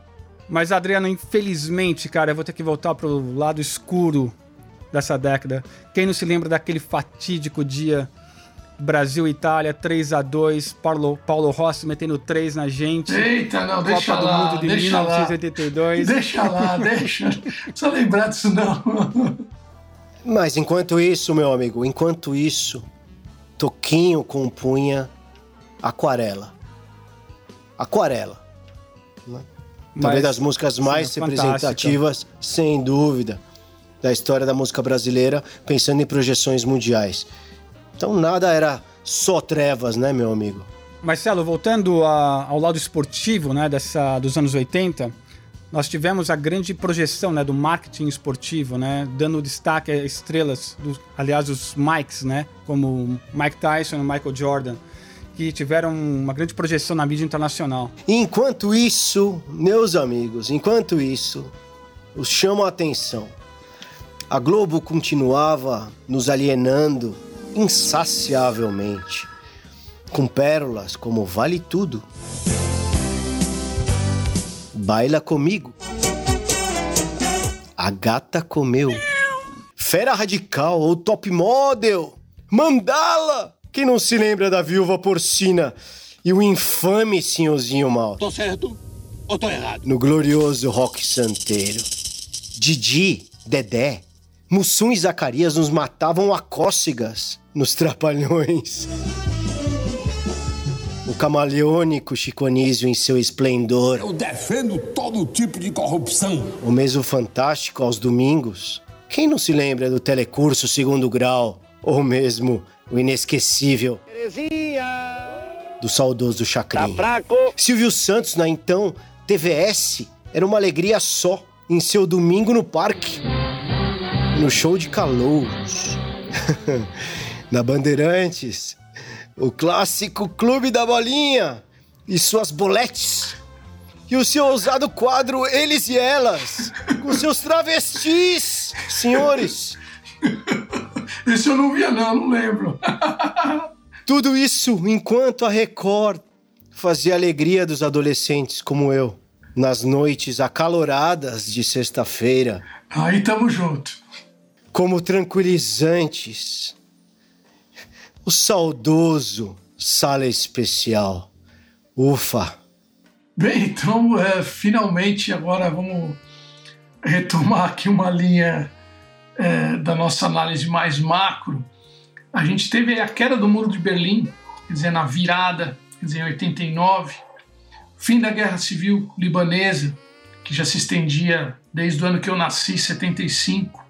Mas, Adriano, infelizmente, cara, eu vou ter que voltar pro lado escuro dessa década. Quem não se lembra daquele fatídico dia Brasil e Itália 3 a 2 Paulo, Paulo Rossi metendo 3 na gente. Eita, não, deixa Copa do lá, Mundo de deixa lá. 1982. Deixa lá, deixa. Não precisa lembrar disso, não. Mas enquanto isso, meu amigo, enquanto isso, Toquinho compunha Aquarela. Aquarela. né? Talvez das músicas mais sim, é fantástica. representativas, sem dúvida, da história da música brasileira, pensando em projeções mundiais. Então nada era só trevas, né, meu amigo? Marcelo, voltando a- ao lado esportivo, né, dessa, dos anos 80, nós tivemos a grande projeção, né, do marketing esportivo, né, dando destaque a estrelas, dos, aliás, os Mikes, né, como Mike Tyson e Michael Jordan, que tiveram uma grande projeção na mídia internacional. Enquanto isso, meus amigos, enquanto isso, os chamo a atenção. A Globo continuava nos alienando insaciavelmente, com pérolas como Vale Tudo, Baila Comigo, A Gata Comeu, Fera Radical ou Top Model, Mandala! Quem não se lembra da viúva porcina e o infame senhorzinho mal? Tô certo ou tô errado? no glorioso rock santeiro. Didi, Dedé, Mussum e Zacarias nos matavam a cócegas nos trapalhões. O camaleônico Chico Anísio em seu esplendor, Eu defendo todo tipo de corrupção. o mesmo fantástico aos domingos. Quem não se lembra do telecurso segundo grau, ou mesmo o inesquecível do saudoso Chacrinha. Silvio Santos na então TVS era uma alegria só em seu domingo no parque. No show de calouros. na Bandeirantes, o clássico Clube da Bolinha e suas boletes. E o seu ousado quadro Eles e Elas, com seus travestis, senhores. Esse eu não via, não, não lembro. Tudo isso enquanto a Record fazia a alegria dos adolescentes como eu, nas noites acaloradas de sexta-feira, Aí tamo junto. Como tranquilizantes. O saudoso sala especial. Ufa! Bem, então, é, finalmente, agora vamos retomar aqui uma linha é, da nossa análise mais macro. A gente teve a queda do Muro de Berlim, quer dizer, na virada, quer dizer, em 89, fim da Guerra Civil Libanesa, que já se estendia desde o ano que eu nasci, 75,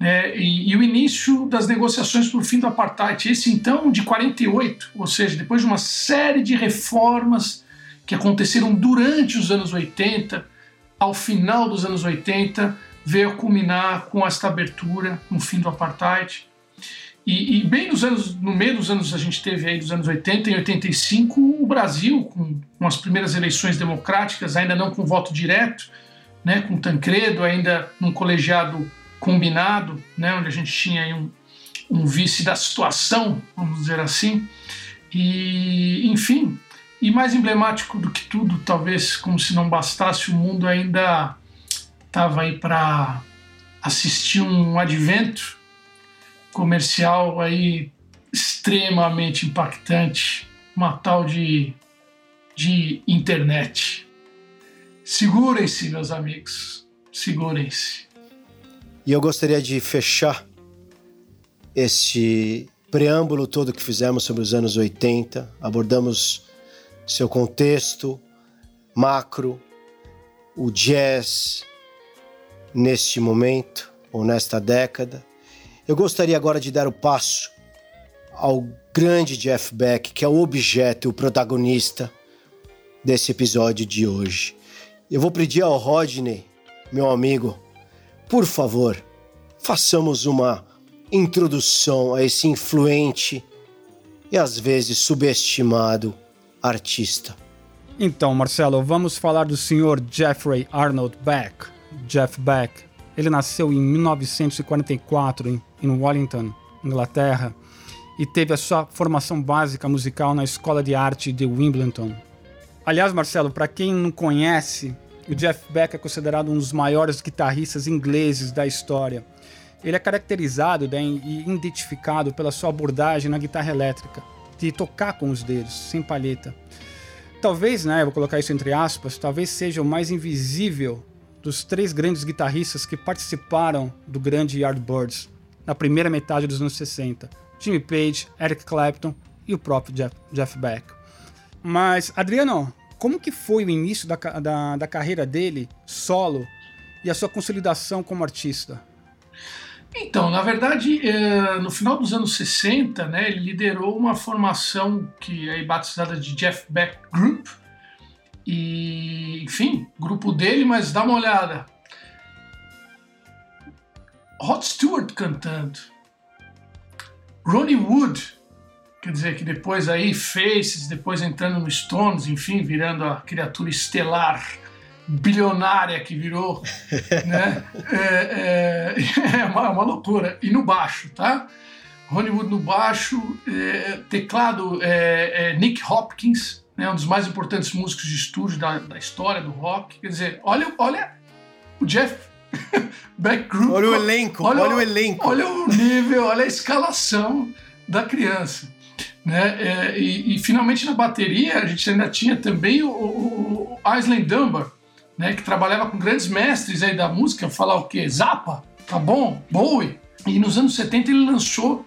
né, e, e, o início das negociações para o fim do apartheid. Esse então de 48, ou seja, depois de uma série de reformas que aconteceram durante os anos 80, ao final dos anos 80, veio culminar com esta abertura no fim do apartheid. E, e, bem nos anos, no meio dos anos a gente teve aí dos anos 80 e 85 o Brasil com, com as primeiras eleições democráticas, ainda não com voto direto, né, com Tancredo ainda num colegiado combinado, né, onde a gente tinha um, um vice da situação, vamos dizer assim. E, enfim, e mais emblemático do que tudo, talvez como se não bastasse, o mundo ainda estava aí para assistir um advento comercial aí extremamente impactante, uma tal de, de internet. Segurem-se, meus amigos, segurem-se. E eu gostaria de fechar este preâmbulo todo que fizemos sobre os anos 80. Abordamos seu contexto macro, o jazz neste momento ou nesta década. Eu gostaria agora de dar o passo ao grande Jeff Beck, que é o objeto, o protagonista desse episódio de hoje. Eu vou pedir ao Rodney, meu amigo, por favor, façamos uma introdução a esse influente e às vezes subestimado artista. Então, Marcelo, vamos falar do senhor Jeffrey Arnold Beck. Jeff Beck. Ele nasceu em 1944 em, Wellington, Inglaterra, e teve a sua formação básica musical na Escola de Arte de Wimbledon. Aliás, Marcelo, para quem não conhece, o Jeff Beck é considerado um dos maiores guitarristas ingleses da história. Ele é caracterizado né, e identificado pela sua abordagem na guitarra elétrica, de tocar com os dedos, sem palheta. Talvez, né, vou colocar isso entre aspas, talvez seja o mais invisível dos três grandes guitarristas que participaram do grande Yardbirds na primeira metade dos anos 60: Jimmy Page, Eric Clapton e o próprio Jeff, Jeff Beck. Mas, Adriano, como que foi o início da, da, da carreira dele solo e a sua consolidação como artista? Então, na verdade, é, no final dos anos 60, né, ele liderou uma formação que é batizada de Jeff Beck Group. E, enfim, grupo dele, mas dá uma olhada. Rod Stewart cantando. Ronnie Wood, quer dizer, que depois aí Faces, depois entrando no Stones, enfim, virando a criatura estelar bilionária que virou, né? É, é, é, uma, uma, loucura. E no baixo, tá? Hollywood no baixo, é, teclado é, é, Nick Hopkins, né? um dos mais importantes músicos de estúdio da, da história do rock. Quer dizer, olha, olha o Jeff Beck Group. Olha o elenco, olha, olha o elenco. Olha o nível, olha a escalação da criança. Né? É, e, e, finalmente na bateria a gente ainda tinha também o, o, o Island Dunbar, né, que trabalhava com grandes mestres aí da música, falar o quê? Zappa, tá bom? Bowie. E nos anos 70 ele lançou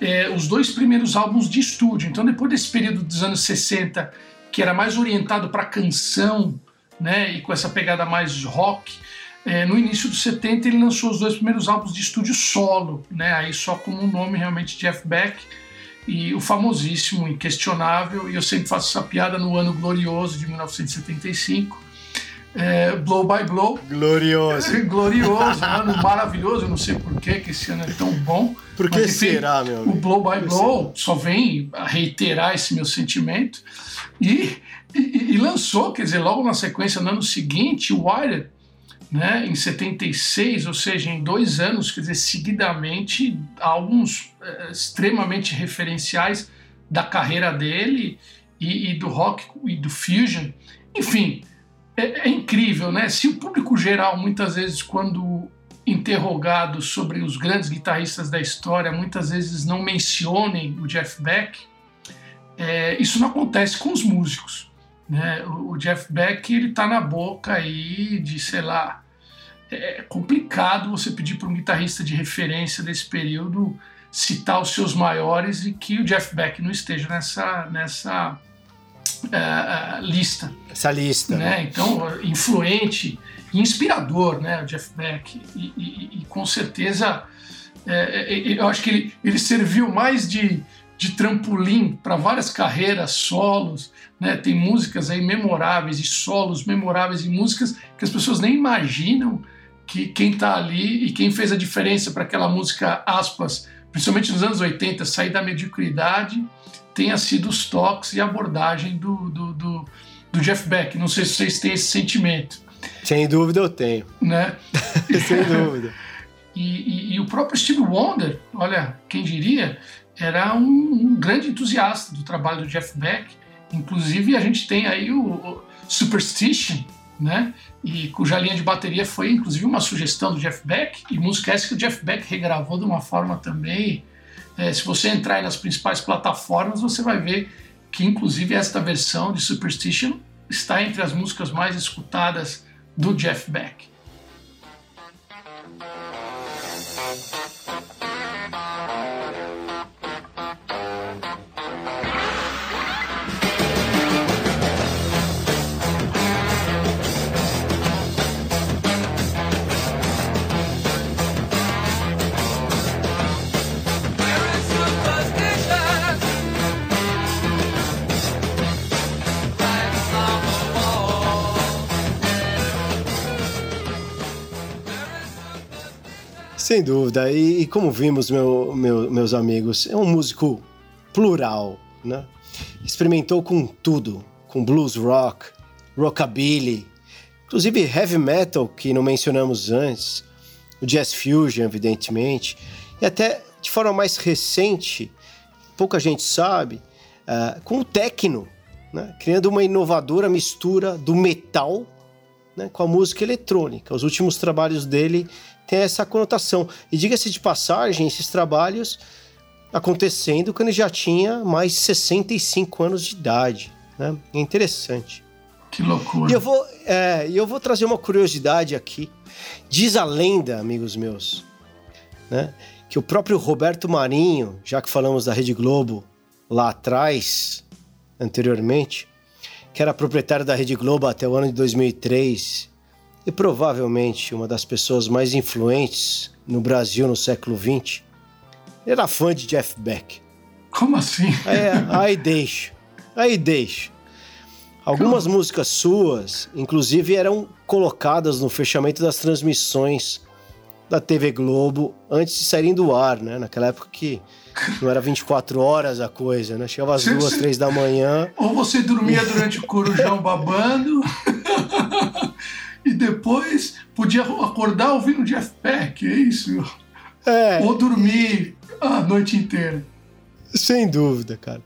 é, os dois primeiros álbuns de estúdio. Então, depois desse período dos anos 60, que era mais orientado para canção, né, e com essa pegada mais rock, é, no início dos 70 ele lançou os dois primeiros álbuns de estúdio solo, né, aí só com o nome realmente Jeff Beck e o famosíssimo, inquestionável, e eu sempre faço essa piada no ano glorioso de 1975, é, Blow by Blow. Glorioso. É, glorioso, ano maravilhoso. Eu não sei por que esse ano é tão bom. Por que será, meu amigo? O Blow by Blow só vem a reiterar esse meu sentimento. E, e, e, lançou, quer dizer, logo na sequência, no ano seguinte, o Wired, né, em 76, ou seja, em dois anos, quer dizer, seguidamente, álbuns é, extremamente referenciais da carreira dele e, e do rock e do fusion. Enfim, é, é incrível, né? Se o público geral, muitas vezes, quando interrogado sobre os grandes guitarristas da história, muitas vezes não mencionem o Jeff Beck, é, isso não acontece com os músicos. Né? O, o Jeff Beck ele está na boca aí de, sei lá, é complicado você pedir para um guitarrista de referência desse período citar os seus maiores e que o Jeff Beck não esteja nessa, nessa uh, lista. Essa lista. Né? Então, influente e inspirador, né? O Jeff Beck. E, e, e com certeza, é, eu acho que ele, ele serviu mais de, de trampolim para várias carreiras, solos. Né? Tem músicas aí memoráveis e solos memoráveis e músicas que as pessoas nem imaginam que quem está ali e quem fez a diferença para aquela música, aspas, principalmente nos anos 80, sair da mediocridade, tenha sido os toques e a abordagem do, do, do, do Jeff Beck. Não sei se vocês têm esse sentimento. Sem dúvida eu tenho. Né? Sem dúvida. E, e, e, o próprio Steve Wonder, olha, quem diria, era um, um, grande entusiasta do trabalho do Jeff Beck. Inclusive, a gente tem aí o, o Superstition, né? E cuja linha de bateria foi, inclusive, uma sugestão do Jeff Beck. E música essa que o Jeff Beck regravou de uma forma também. É, se você entrar aí nas principais plataformas, você vai ver que, inclusive, esta versão de Superstition está entre as músicas mais escutadas do Jeff Beck. Sem dúvida. E, e como vimos, meu, meu, meus amigos, é um músico plural, né? Experimentou com tudo, com blues rock, rockabilly, inclusive heavy metal, que não mencionamos antes, o jazz fusion, evidentemente, e até de forma mais recente, pouca gente sabe, uh, com o techno, né? criando uma inovadora mistura do metal né? com a música eletrônica. Os últimos trabalhos dele tem essa conotação. E diga-se de passagem, esses trabalhos acontecendo quando ele já tinha mais 65 anos de idade. Né? É interessante. Que loucura. E eu vou, é, eu vou trazer uma curiosidade aqui. Diz a lenda, amigos meus, né, que o próprio Roberto Marinho, já que falamos da Rede Globo lá atrás, anteriormente, que era proprietário da Rede Globo até o ano de 2003 e provavelmente uma das pessoas mais influentes no Brasil no século XX, era fã de Jeff Beck. Como assim? É, aí deixo, aí deixo. Algumas Como? músicas suas, inclusive, eram colocadas no fechamento das transmissões da TV Globo antes de saírem do ar, né? Naquela época que não era 24 horas a coisa, né? Chegava às duas, três da manhã. Ou você dormia durante o corujão babando. E depois podia acordar ouvindo Jeff Beck, é isso? É. Ou dormir a noite inteira. Sem dúvida, cara.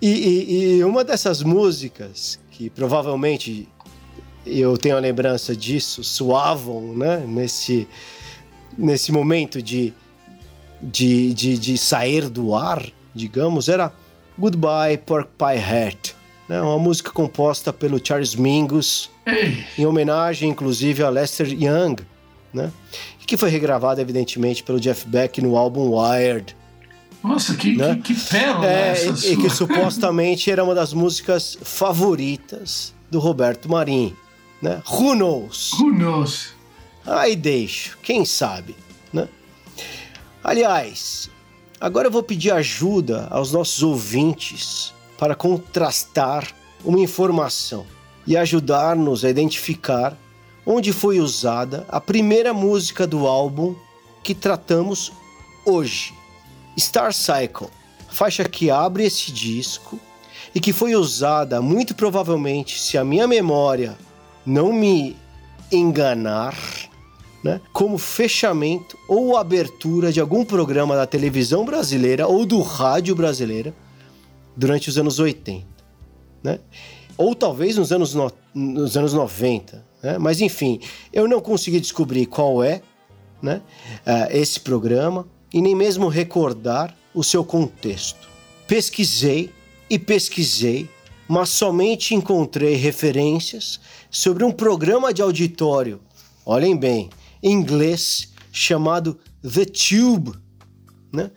E, e, e, uma dessas músicas que provavelmente eu tenho a lembrança disso, suavam, né? Nesse, nesse momento de, de, de, de sair do ar, digamos, era Goodbye Pork Pie Hat né? uma música composta pelo Charles Mingus, em homenagem inclusive a Lester Young, né? que foi regravada evidentemente pelo Jeff Beck no álbum Wired. Nossa, que, né? que, que pérola é, essa e, e que supostamente era uma das músicas favoritas do Roberto Marinho. Né? Who knows? Who knows? Aí deixo, quem sabe, né? Aliás, agora eu vou pedir ajuda aos nossos ouvintes para contrastar uma informação e ajudar-nos a identificar onde foi usada a primeira música do álbum que tratamos hoje, Star Cycle, faixa que abre esse disco e que foi usada muito provavelmente, se a minha memória não me enganar, né, como fechamento ou abertura de algum programa da televisão brasileira ou do rádio brasileira durante os anos 80, né? Ou talvez nos anos, no, nos anos 90, né? Mas enfim, eu não consegui descobrir qual é né, uh, esse programa e nem mesmo recordar o seu contexto. Pesquisei e pesquisei, mas somente encontrei referências sobre um programa de auditório, olhem bem, em inglês, chamado The Tube, né?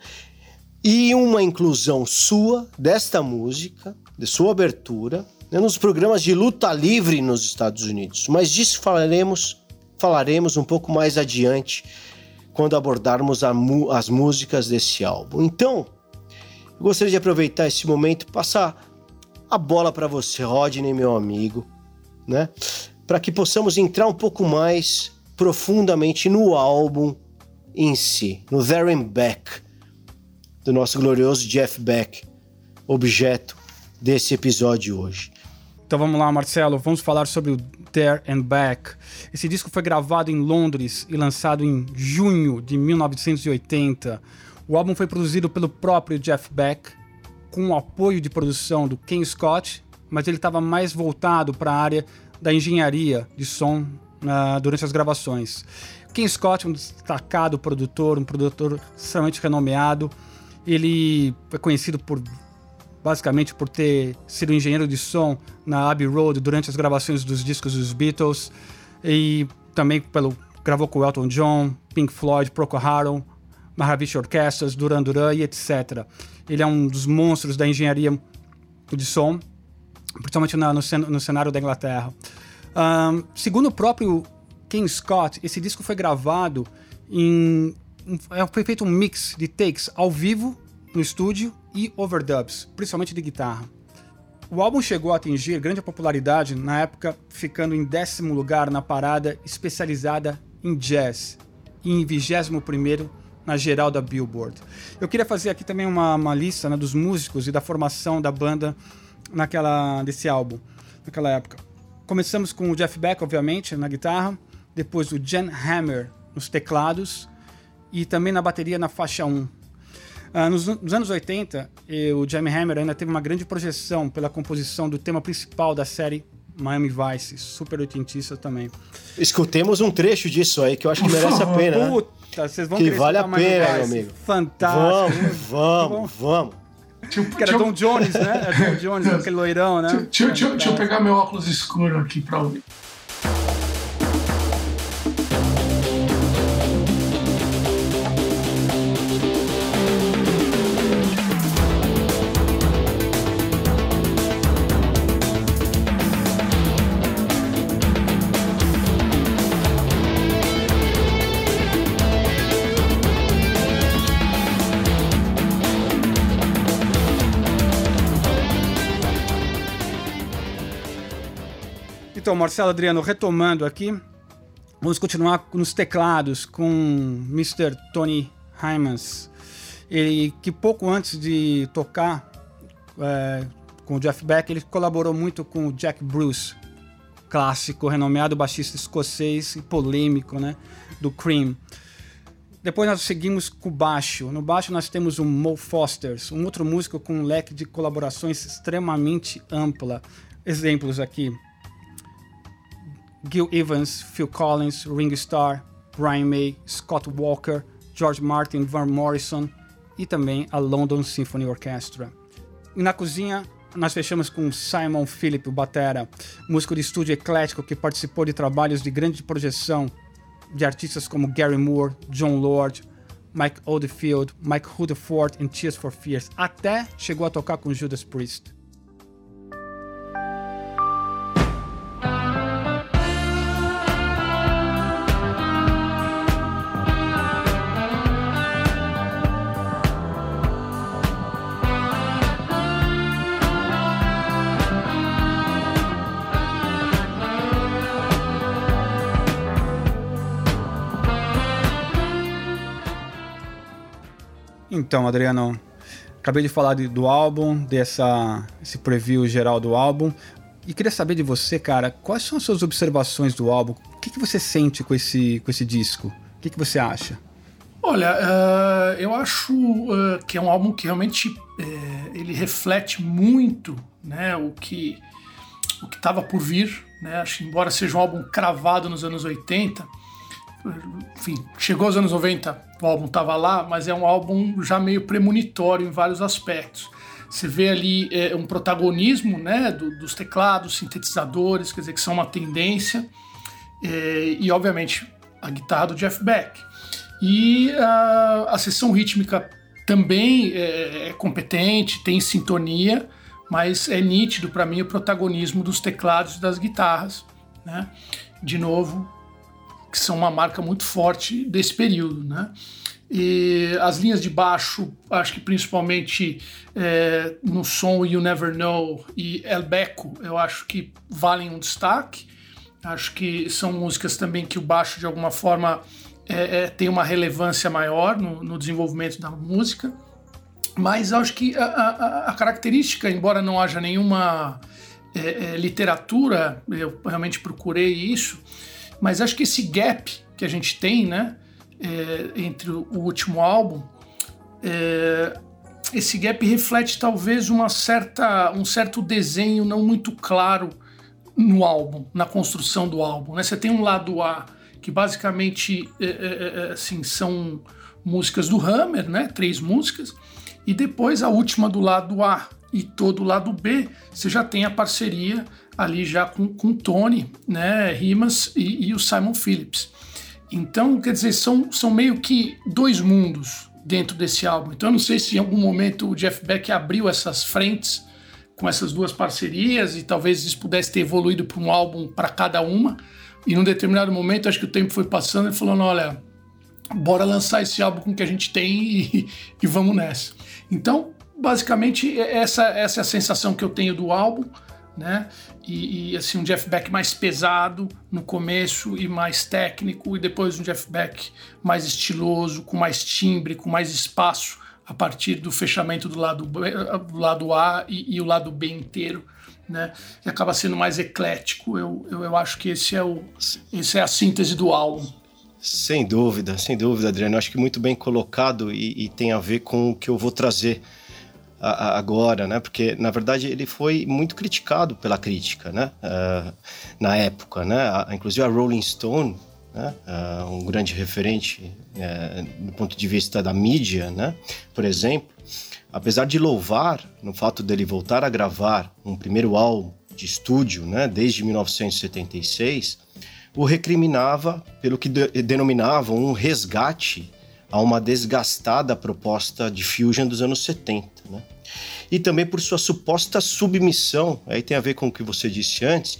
e uma inclusão sua desta música, de sua abertura, nos programas de luta livre nos Estados Unidos. Mas disso falaremos, falaremos um pouco mais adiante quando abordarmos as músicas desse álbum. Então, eu gostaria de aproveitar esse momento passar a bola para você, Rodney, meu amigo, né? Para que possamos entrar um pouco mais profundamente no álbum em si, no and Back, do nosso glorioso Jeff Beck, objeto desse episódio hoje. Então vamos lá, Marcelo, vamos falar sobre o There and Back. Esse disco foi gravado em Londres e lançado em junho de 1980. O álbum foi produzido pelo próprio Jeff Beck, com o apoio de produção do Ken Scott, mas ele estava mais voltado para a área da engenharia de som uh, durante as gravações. Ken Scott, um destacado produtor, um produtor extremamente renomeado, ele é conhecido por basicamente por ter sido engenheiro de som na Abbey Road durante as gravações dos discos dos Beatles e também pelo gravou com Elton John, Pink Floyd, Procol Harum, Mahavishnu Orchestras, Duran Duran e etc. Ele é um dos monstros da engenharia de som, principalmente no, no cenário da Inglaterra. Um, segundo o próprio Ken Scott, esse disco foi gravado em. É, foi feito um mix de takes ao vivo no estúdio e overdubs, principalmente de guitarra. O álbum chegou a atingir grande popularidade na época, ficando em décimo lugar na parada especializada em jazz e em 21 primeiro na geral da Billboard. Eu queria fazer aqui também uma, uma lista né, dos músicos e da formação da banda naquela desse álbum, naquela época. Começamos com o Jeff Beck, obviamente, na guitarra, depois o Jen Hammer nos teclados e também na bateria na faixa 1. Ah, nos, nos, anos 80, o Jamie Hammer ainda teve uma grande projeção pela composição do tema principal da série Miami Vice, super oitentista também. Escutemos um trecho disso aí que eu acho que merece a pena. Né? Puta, vocês vão Que vale a pena, meu amigo. Fantástico. Vamos, vamos, vamos. que era Tom Jones, né? Era Tom Jones, aquele loirão, né? Deixa, deixa eu pegar meu óculos escuro aqui pra ouvir. Então, Marcelo Adriano, retomando aqui, vamos continuar nos teclados com Mr. Tony Hymans. Ele que pouco antes de tocar é, com o Jeff Beck, ele colaborou muito com o Jack Bruce, clássico, renomeado baixista escocês e polêmico, né, do Cream. Depois nós seguimos com o baixo. No baixo nós temos o Mo Fosters, um outro músico com um leque de colaborações extremamente ampla. Exemplos aqui: Gil Evans, Phil Collins, Ringo Starr, Brian May, Scott Walker, George Martin, Van Morrison e também a London Symphony Orchestra. E na cozinha nós fechamos com Simon Philip, o batera, músico de estúdio eclético que participou de trabalhos de grande projeção de artistas como Gary Moore, John Lord, Mike Oldfield, Mike Rutherford e Tears for Fears, até chegou a tocar com Judas Priest. Então, Adriano, acabei de falar de, do álbum, dessa esse preview geral do álbum. E queria saber de você, cara, quais são as suas observações do álbum? O que, que você sente com esse, com esse disco? O que, que você acha? Olha, uh, eu acho uh, que é um álbum que realmente uh, ele reflete muito né, o que o que estava por vir. Né? Acho embora seja um álbum cravado nos anos 80, enfim, chegou aos anos 90, o álbum estava lá, mas é um álbum já meio premonitório em vários aspectos. Você vê ali é, um protagonismo né, do, dos teclados, sintetizadores, quer dizer, que são uma tendência, é, e obviamente a guitarra do Jeff Beck. E a, a sessão rítmica também é, é competente, tem sintonia, mas é nítido para mim o protagonismo dos teclados e das guitarras, né? De novo, que são uma marca muito forte desse período, né? E as linhas de baixo, acho que principalmente é, no som You Never Know e El Beco, eu acho que valem um destaque. Acho que são músicas também que o baixo, de alguma forma, é, é, tem uma relevância maior no, no, desenvolvimento da música. Mas acho que a, a, a característica, embora não haja nenhuma é, é, literatura, eu realmente procurei isso, mas acho que esse gap que a gente tem, né? é, entre o último álbum, é, esse gap reflete talvez uma certa, um certo desenho não muito claro no álbum, na construção do álbum. Né? Você tem um lado A que basicamente é, é, é, é assim, são músicas do Hammer, né? três músicas, e depois a última do lado A e todo o lado B, você já tem a parceria ali já com, com Tony, né? Rimas e, e o Simon Phillips. Então, quer dizer, são, são meio que dois mundos dentro desse álbum. Então, eu não sei se em algum momento o Jeff Beck abriu essas frentes com essas duas parcerias e talvez isso pudesse ter evoluído para um álbum para cada uma. E num determinado momento, acho que o tempo foi passando e falando: olha, bora lançar esse álbum com o que a gente tem e, e vamos nessa. Então, basicamente, essa, essa é a sensação que eu tenho do álbum né? E, e, assim um Jeff Beck mais pesado no começo e mais técnico e depois um Jeff Beck mais estiloso, com mais timbre, com mais espaço a partir do fechamento do lado, do lado A e, e o lado B inteiro. Né? E acaba sendo mais eclético. Eu, eu, eu acho que esse é, o, esse é a síntese do álbum. Sem dúvida, sem dúvida, Adriano. Acho que muito bem colocado e, e tem a ver com o que eu vou trazer agora, né? Porque na verdade ele foi muito criticado pela crítica, né? Uh, na época, né? inclusive a Rolling Stone, né? Uh, um grande referente uh, do ponto de vista da mídia, né? Por exemplo, apesar de louvar no fato dele voltar a gravar um primeiro álbum de estúdio, né? Desde 1976, o recriminava pelo que de denominavam um resgate a uma desgastada proposta de Fusion dos anos 70. Né? E também por sua suposta submissão, aí tem a ver com o que você disse antes,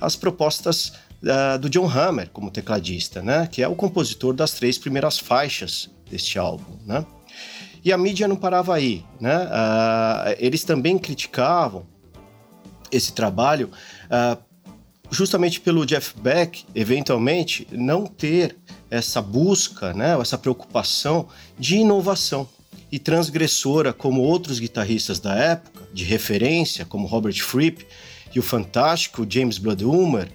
às propostas uh, do John Hammer como tecladista, né? que é o compositor das três primeiras faixas deste álbum. Né? E a mídia não parava aí. Né? Uh, eles também criticavam esse trabalho uh, justamente pelo Jeff Beck, eventualmente, não ter essa busca, né, essa preocupação de inovação e transgressora como outros guitarristas da época, de referência, como Robert Fripp e o fantástico James Bloodhummer,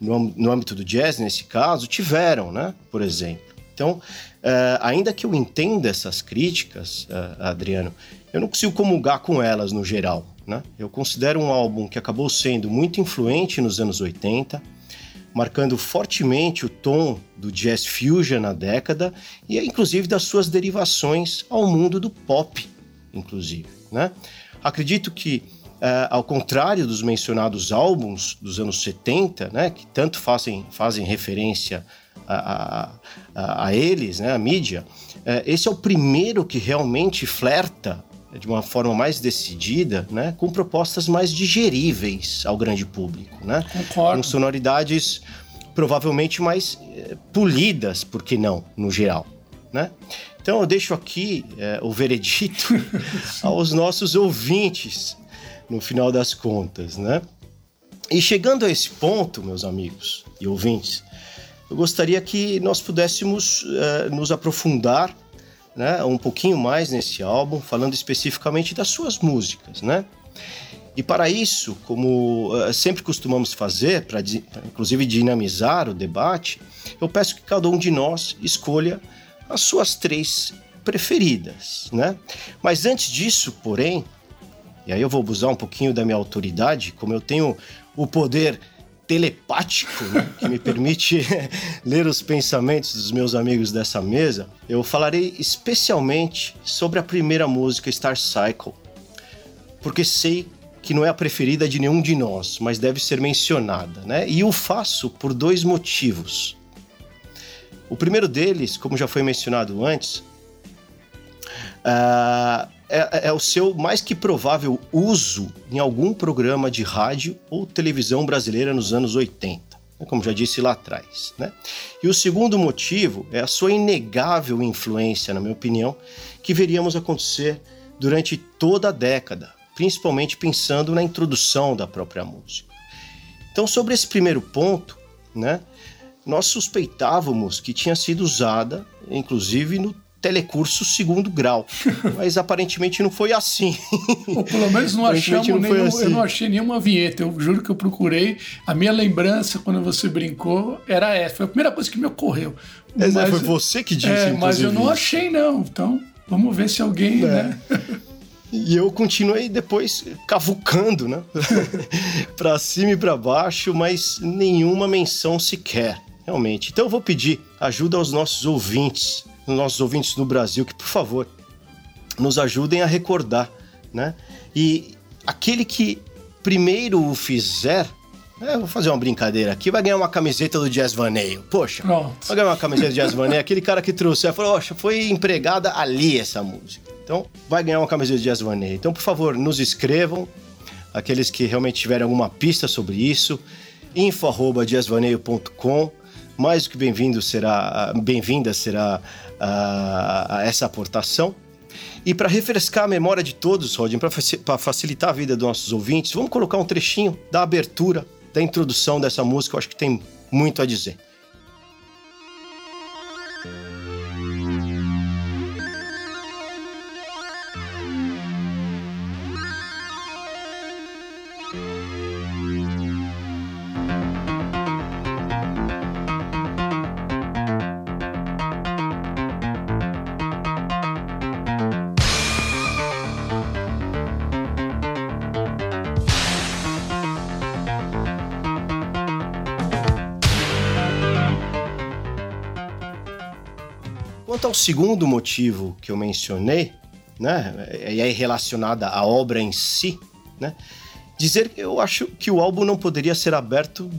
no, no âmbito do jazz, nesse caso, tiveram, né, por exemplo. Então, uh, ainda que eu entenda essas críticas, uh, Adriano, eu não consigo comungar com elas no geral. Né? Eu considero um álbum que acabou sendo muito influente nos anos 80, marcando fortemente o tom do jazz fusion na década e inclusive das suas derivações ao mundo do pop, inclusive. Né? Acredito que, uh, ao contrário dos mencionados álbuns dos anos 70, né, que tanto fazem, fazem referência a, a, a eles, né, a mídia, uh, esse é o primeiro que realmente flerta de uma forma mais decidida, né, com propostas mais digeríveis ao grande público, né? Concordo. Com sonoridades provavelmente mais eh, polidas, por que não, no geral, né? Então eu deixo aqui eh, o veredito aos nossos ouvintes, no final das contas, né? E chegando a esse ponto, meus amigos e ouvintes, eu gostaria que nós pudéssemos eh, nos aprofundar né, um pouquinho mais nesse álbum, falando especificamente das suas músicas, né? E para isso, como uh, sempre costumamos fazer, para inclusive dinamizar o debate, eu peço que cada um de nós escolha as suas três preferidas, né? Mas antes disso, porém, e aí eu vou abusar um pouquinho da minha autoridade, como eu tenho o poder telepático, né, que me permite ler os pensamentos dos meus amigos dessa mesa, eu falarei especialmente sobre a primeira música, Star Cycle, porque sei que não é a preferida de nenhum de nós, mas deve ser mencionada, né? E o faço por dois motivos. O primeiro deles, como já foi mencionado antes, uh, é, é, o seu mais que provável uso em algum programa de rádio ou televisão brasileira nos anos 80, né, como já disse lá atrás. Né? E o segundo motivo é a sua inegável influência, na minha opinião, que veríamos acontecer durante toda a década, principalmente pensando na introdução da própria música. Então, sobre esse primeiro ponto, né, nós suspeitávamos que tinha sido usada, inclusive, no telecurso segundo grau. Mas aparentemente não foi assim. Ou pelo menos não achamos não nenhum, assim. eu não achei nenhuma vinheta. Eu juro que eu procurei. A minha lembrança quando você brincou era essa. Foi a primeira coisa que me ocorreu. Mas, foi você que disse, é, Mas eu não achei, não. Então, vamos ver se alguém, é. né? E eu continuei depois cavucando, né? para cima e para baixo, mas nenhuma menção sequer, realmente. Então eu vou pedir ajuda aos nossos ouvintes nossos ouvintes no Brasil que, por favor, nos ajudem a recordar, né? E aquele que primeiro o fizer, é, vou fazer uma brincadeira aqui, vai ganhar uma camiseta do Jazz Vaneio. Poxa, Pronto. vai ganhar uma camiseta do Jazz Vaneio. aquele cara que trouxe, falou, poxa, foi empregada ali essa música. Então, vai ganhar uma camiseta de Jazz Vaneio. Então, por favor, nos escrevam, aqueles que realmente tiverem alguma pista sobre isso, info.jazzvaneio.com mais do que bem-vindo será, bem-vinda será a, essa aportação. E para refrescar a memória de todos, Rodin, para facilitar a vida dos nossos ouvintes, vamos colocar um trechinho da abertura, da introdução dessa música, eu acho que tem muito a dizer. Segundo motivo que eu mencionei, né, e é relacionada à obra em si, né, dizer que eu acho que o álbum não poderia ser aberto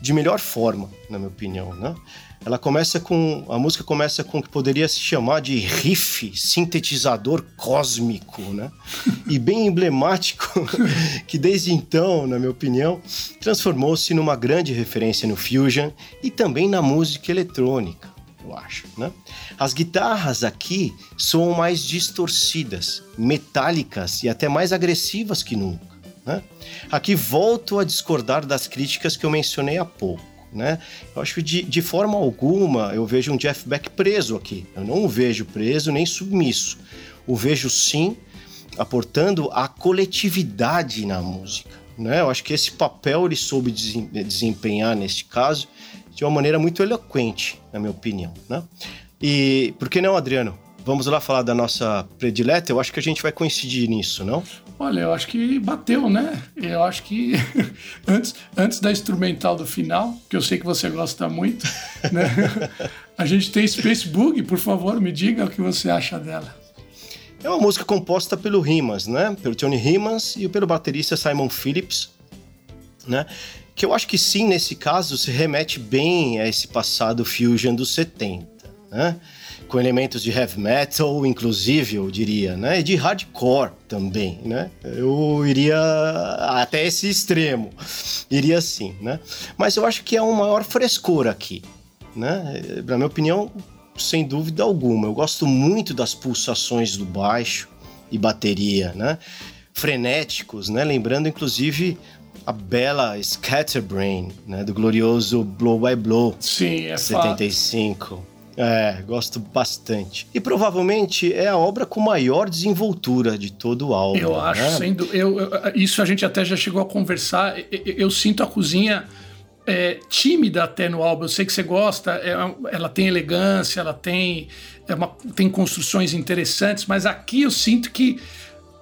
de melhor forma, na minha opinião, né? Ela começa com a música começa com o que poderia se chamar de riff sintetizador cósmico, né? E bem emblemático que desde então, na minha opinião, transformou-se numa grande referência no fusion e também na música eletrônica eu acho, né? As guitarras aqui são mais distorcidas, metálicas e até mais agressivas que nunca, né? Aqui volto a discordar das críticas que eu mencionei há pouco, né? Eu acho que de, de forma alguma eu vejo um Jeff Beck preso aqui. Eu não o vejo preso nem submisso. O vejo sim aportando a coletividade na música. Né? Eu acho que esse papel ele soube desempenhar neste caso de uma maneira muito eloquente, na minha opinião, né? E por que não, Adriano? Vamos lá falar da nossa predileta? Eu acho que a gente vai coincidir nisso, não? Olha, eu acho que bateu, né? Eu acho que antes, antes da instrumental do final, que eu sei que você gosta muito, né? A gente tem Space Bug, por favor, me diga o que você acha dela. É uma música composta pelo Rimas, né? Pelo Tony Rimas e pelo baterista Simon Phillips, né? que eu acho que sim, nesse caso, se remete bem a esse passado fusion dos 70, né? Com elementos de heavy metal, inclusive, eu diria, né? E de hardcore também, né? Eu iria até esse extremo, iria assim, né? Mas eu acho que é um maior frescor aqui, né? Na minha opinião, sem dúvida alguma. Eu gosto muito das pulsações do baixo e bateria, né? Frenéticos, né? Lembrando, inclusive, a bela Scatterbrain, né, do glorioso Blow by Blow. Sim, é 75. É, gosto bastante. E provavelmente é a obra com maior desenvoltura de todo o álbum. Eu acho, né? sendo. Eu, eu, isso a gente até já chegou a conversar. Eu, eu sinto a cozinha é, tímida até no álbum. Eu sei que você gosta, é, ela tem elegância, ela tem, é uma, tem construções interessantes, mas aqui eu sinto que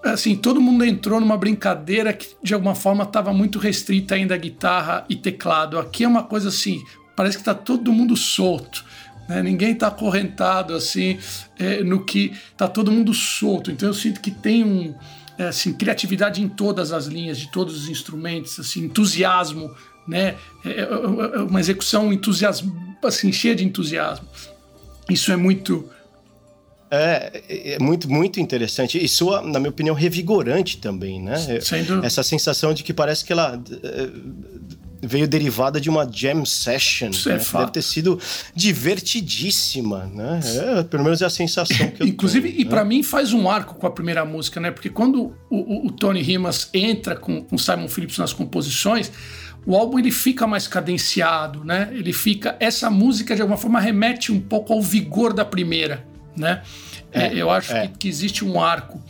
assim, todo mundo entrou numa brincadeira que de alguma forma estava muito restrita ainda a guitarra e teclado. Aqui é uma coisa assim, parece que está todo mundo solto. Né? Ninguém está acorrentado assim é, no que está todo mundo solto. Então eu sinto que tem um é, assim criatividade em todas as linhas, de todos os instrumentos, assim entusiasmo, né? É, é, é uma execução entusiasmo, assim cheia de entusiasmo. Isso é muito É, é muito, muito interessante. E soa, na minha opinião, revigorante também, né? Essa sensação de que parece que ela é, veio derivada de uma jam session. Isso é né? fato. Deve ter sido divertidíssima, né? É, pelo menos é a sensação que eu Inclusive, tenho, e né? pra mim faz um arco com a primeira música, né? Porque quando o, o- o Tony Rimas entra com, com Simon Phillips nas composições, o álbum ele fica mais cadenciado, né? Ele fica. Essa música de alguma forma remete um pouco ao vigor da primeira, né? É, eu acho é. que, que existe um arco.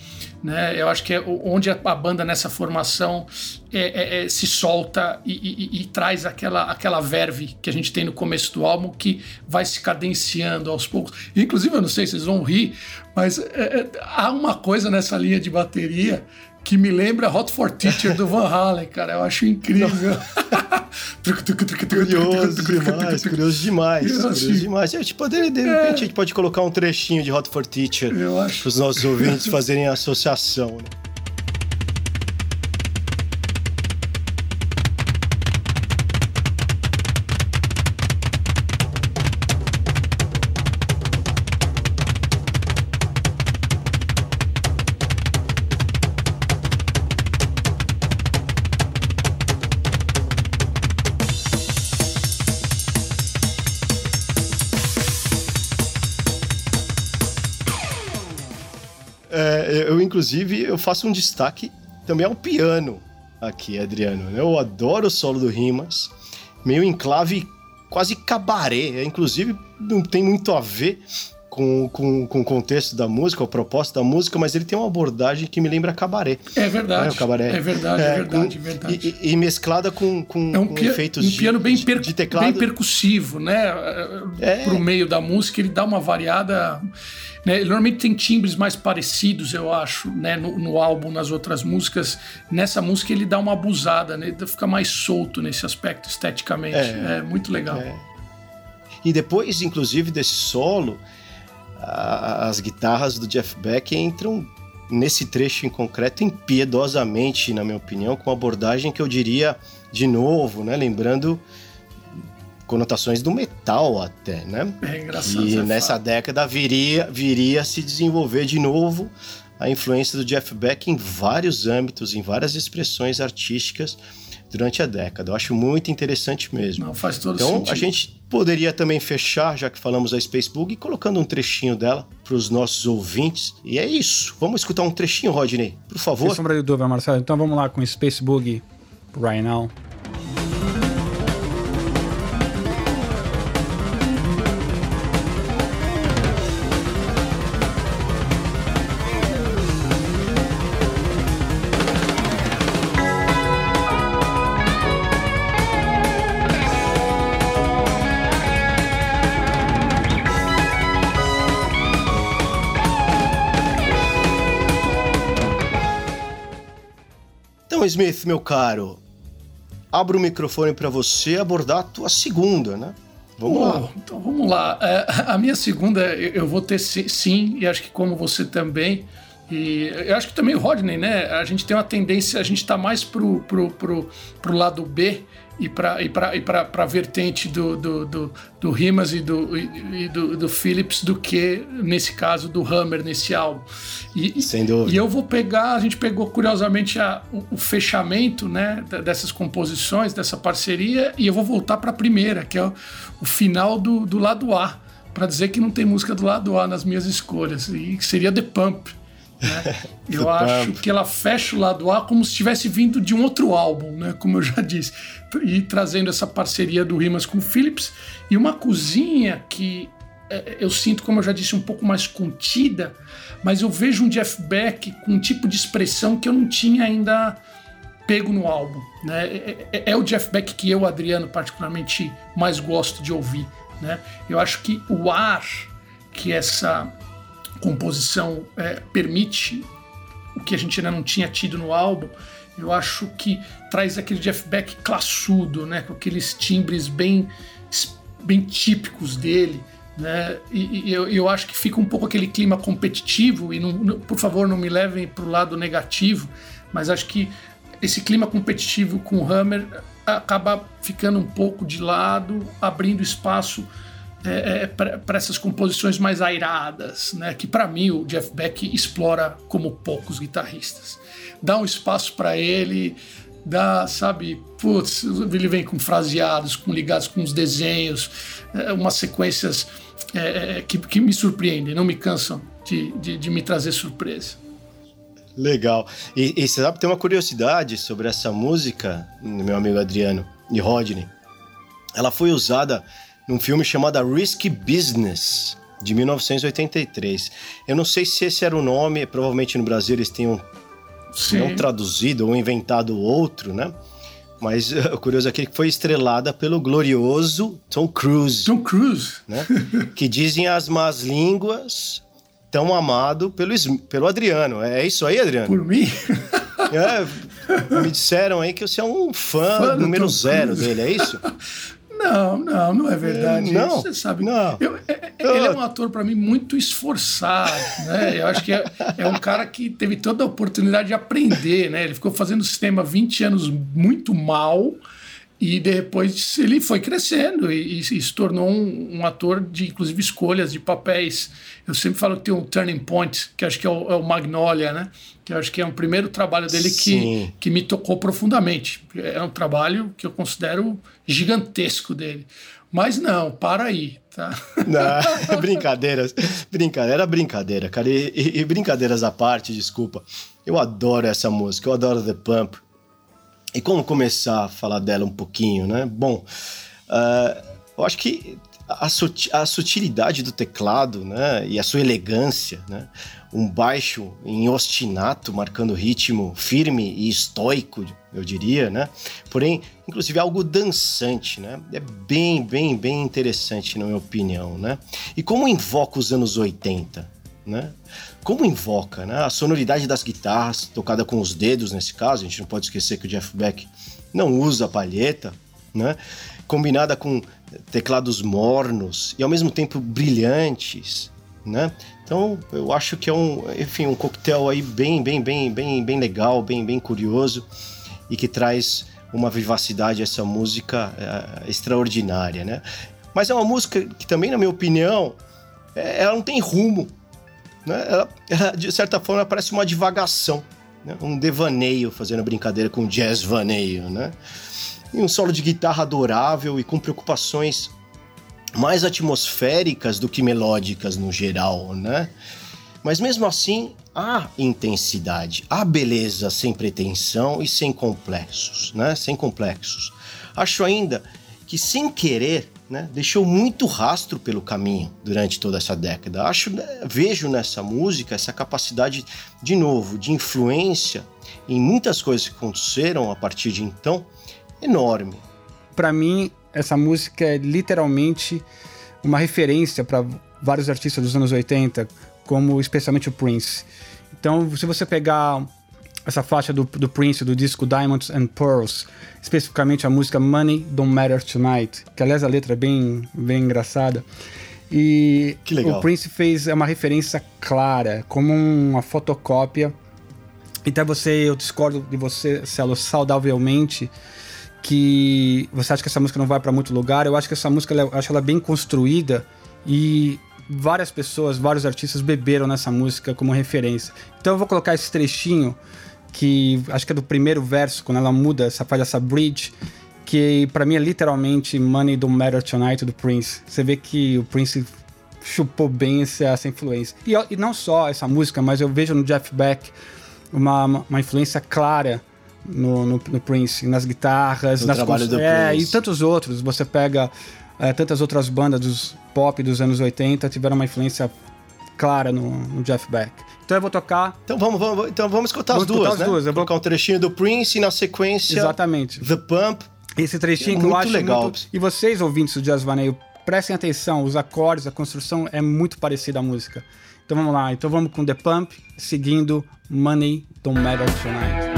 Né? Eu acho que é onde a, banda nessa formação é- é- é, se solta e, e- e- e traz aquela, aquela verve que a gente tem no começo do álbum que vai se cadenciando aos poucos. Inclusive, eu não sei se vocês vão rir, mas é, é, há uma coisa nessa linha de bateria que me lembra Hot for Teacher do Van Halen, cara. Eu acho incrível. Curioso demais, curioso demais, Eu curioso demais. A gente pode, de repente, a gente pode colocar um trechinho de Hot for Teacher Eu acho. para os nossos ouvintes fazerem associação. né? É, eu, inclusive, eu faço um destaque também ao piano aqui, Adriano. Eu adoro o solo do Rimas, meio enclave quase cabaré. Inclusive, não tem muito a ver com, com, com o contexto da música, a proposta da música, mas ele tem uma abordagem que me lembra cabaré. É verdade. É, cabaré. É verdade, é, verdade, com- é verdade. E, e- mesclada com, com, É um, com pia- efeitos um piano de, bem, per- de teclado. bem percussivo, né? É. Pro meio da música, ele dá uma variada. Né? Ele normalmente tem timbres mais parecidos, eu acho, né? No, no álbum, nas outras músicas. Nessa música ele dá uma abusada, né? Ele fica mais solto nesse aspecto esteticamente. É, É. muito legal. É. E depois, inclusive, desse solo, a- as guitarras do Jeff Beck entram nesse trecho em concreto impiedosamente, na minha opinião, com uma abordagem que eu diria, de novo, né? Lembrando conotações do metal até, né? É engraçado. E você nessa falar. década viria, viria a se desenvolver de novo a influência do Jeff Beck em vários âmbitos, em várias expressões artísticas durante a década. Eu acho muito interessante mesmo. Não, faz todo Então sentido. a gente poderia também fechar, já que falamos da Space Bug, colocando um trechinho dela para os nossos ouvintes. E é isso. Vamos escutar um trechinho, Rodney, por Sem favor. sombra de dúvida, Marcelo. Então vamos lá com Space Boogie right now. Smith, meu caro, abro o microfone para você abordar a tua segunda, né? Vamos lá. Bom, Então vamos lá. É, a minha segunda, eu vou ter si- sim, e acho que como você também. E eu acho que também o Rodney, né? A gente tem uma tendência, a gente tá mais pro, pro, pro, pro lado B e para e pra, e pra vertente do, do, do, do Rimas e do, e, do, do Phillips do que, nesse caso, do Hammer nesse álbum. E, Sem dúvida. e eu vou pegar, a gente pegou curiosamente a- o, o fechamento né, dessas composições, dessa parceria, e eu vou voltar para a primeira, que é o, o final do, do lado A, para dizer que não tem música do lado A nas minhas escolhas, e que seria The Pump. Né? Eu acho Pump. que ela fecha o lado A como se tivesse vindo de um outro álbum, né? Como eu já disse. E trazendo essa parceria do Rimas com o Phillips e uma cozinha que é, eu sinto, como eu já disse, um pouco mais contida, mas eu vejo um Jeff Beck com um tipo de expressão que eu não tinha ainda pego no álbum. Né? É, é- é o Jeff Beck que eu, Adriano, particularmente mais gosto de ouvir. Né? Eu acho que o ar que essa composição é, permite, o que a gente ainda não tinha tido no álbum, eu acho que traz aquele Jeff Beck classudo, né? com aqueles timbres bem, bem típicos dele. Né? E, e eu, eu acho que fica um pouco aquele clima competitivo, e não- não- por favor não me levem para o lado negativo, mas acho que esse clima competitivo com o Hammer acaba ficando um pouco de lado, abrindo espaço é, é, para essas composições mais airadas, né? Que para mim o Jeff Beck explora como poucos guitarristas. Dá um espaço para ele, dá, sabe, putz, ele vem com fraseados, com ligados com os desenhos, é, umas sequências é, é, que, que me surpreendem, não me cansam de, de, de me trazer surpresa. Legal. E, e, você sabe, tem uma curiosidade sobre essa música, meu amigo Adriano e Rodney. Ela foi usada num filme chamado Risky Business, de 1983. Eu não sei se esse era o nome, provavelmente no Brasil eles tenham Sim. não traduzido ou inventado outro, né? Mas o curioso aqui é que foi estrelada pelo glorioso Tom Cruise. Tom Cruise. Né? que dizem as más línguas, tão amado pelo, pelo Adriano. É isso aí, Adriano? Por mim? É, me disseram aí que você é um fã, fã número zero dele, é isso? Não, não, não é verdade. Não, você sabe. Não. Eu, é, é ele é um ator para mim muito esforçado, né? Eu acho que é, é, um cara que teve toda a oportunidade de aprender, né? Ele ficou fazendo o sistema 20 anos muito mal e depois ele foi crescendo e, e, e se tornou um, um, ator de, inclusive, escolhas de papéis. Eu sempre falo que tem um turning point, que acho que é o, é o Magnolia, né? Que acho que é o primeiro trabalho dele que, que me tocou profundamente. É um trabalho que eu considero gigantesco dele. Mas não, para aí, tá? Não, brincadeiras, brincadeira, brincadeira, cara. E, e, e brincadeiras à parte, desculpa. Eu adoro essa música, eu adoro The Pump. E como começar a falar dela um pouquinho, né? Bom, uh, eu acho que a, a, sutilidade do teclado, né? E a sua elegância, né? Um baixo em ostinato, marcando ritmo firme e estoico, eu diria, né? Porém, inclusive algo dançante, né? É bem, bem, bem interessante, na minha opinião, né? E como invoca os anos 80, né? como invoca né? a sonoridade das guitarras, tocada com os dedos nesse caso, a gente não pode esquecer que o Jeff Beck não usa palheta, né? combinada com teclados mornos e ao mesmo tempo brilhantes, né? Então eu acho que é um, enfim, um coquetel aí bem, bem, bem, bem, bem legal, bem, bem curioso e que traz uma vivacidade a essa música é, extraordinária, né? Mas é uma música que também, na minha opinião, é, ela não tem rumo, né? Ela, ela, de certa forma, parece uma divagação, né? um devaneio, fazendo brincadeira com jazz vaneio, né? E um solo de guitarra adorável e com preocupações mais atmosféricas do que melódicas no geral, né? Mas mesmo assim, há intensidade, há beleza sem pretensão e sem complexos, né? Sem complexos. Acho ainda que sem querer né, deixou muito rastro pelo caminho durante toda essa década. Acho, né, vejo nessa música essa capacidade, de novo, de influência em muitas coisas que aconteceram a partir de então, enorme. Para mim, essa música é literalmente uma referência para vários artistas dos anos 80, como especialmente o Prince. Então, se você pegar essa faixa do, do Prince, do disco Diamonds and Pearls, especificamente a música Money Don't Matter Tonight, que aliás a letra é bem, bem engraçada. E o Prince fez uma referência clara, como uma fotocópia. Então você, eu discordo de você, Celo, saudavelmente, que você acha que essa música não vai para muito lugar. Eu acho que essa música, eu acho ela bem construída e várias pessoas, vários artistas beberam nessa música como referência. Então eu vou colocar esse trechinho que acho que é do primeiro verso, quando ela muda, essa faz essa bridge, que para mim é literalmente Money Don't Matter Tonight do Prince. Você vê que o Prince chupou bem essa, essa influência. E, e, não só essa música, mas eu vejo no Jeff Beck uma, uma influência clara no, no, no Prince, nas guitarras, no nas trabalho do é, Prince. e tantos outros. Você pega é, tantas outras bandas dos pop dos anos 80 tiveram uma influência clara no, no Jeff Beck. Então eu vou tocar. Então vamos, vamos, então vamos escutar vamos as duas, escutar né? As duas. Eu vou colocar um trechinho do Prince e na sequência. Exatamente. The Pump. Esse trechinho é que eu acho legal. Muito... E vocês, ouvintes do Jazz Vaneio, prestem atenção, os acordes, a construção é muito parecida à música. Então vamos lá. Então vamos com The Pump, seguindo Money Don't Matter Tonight.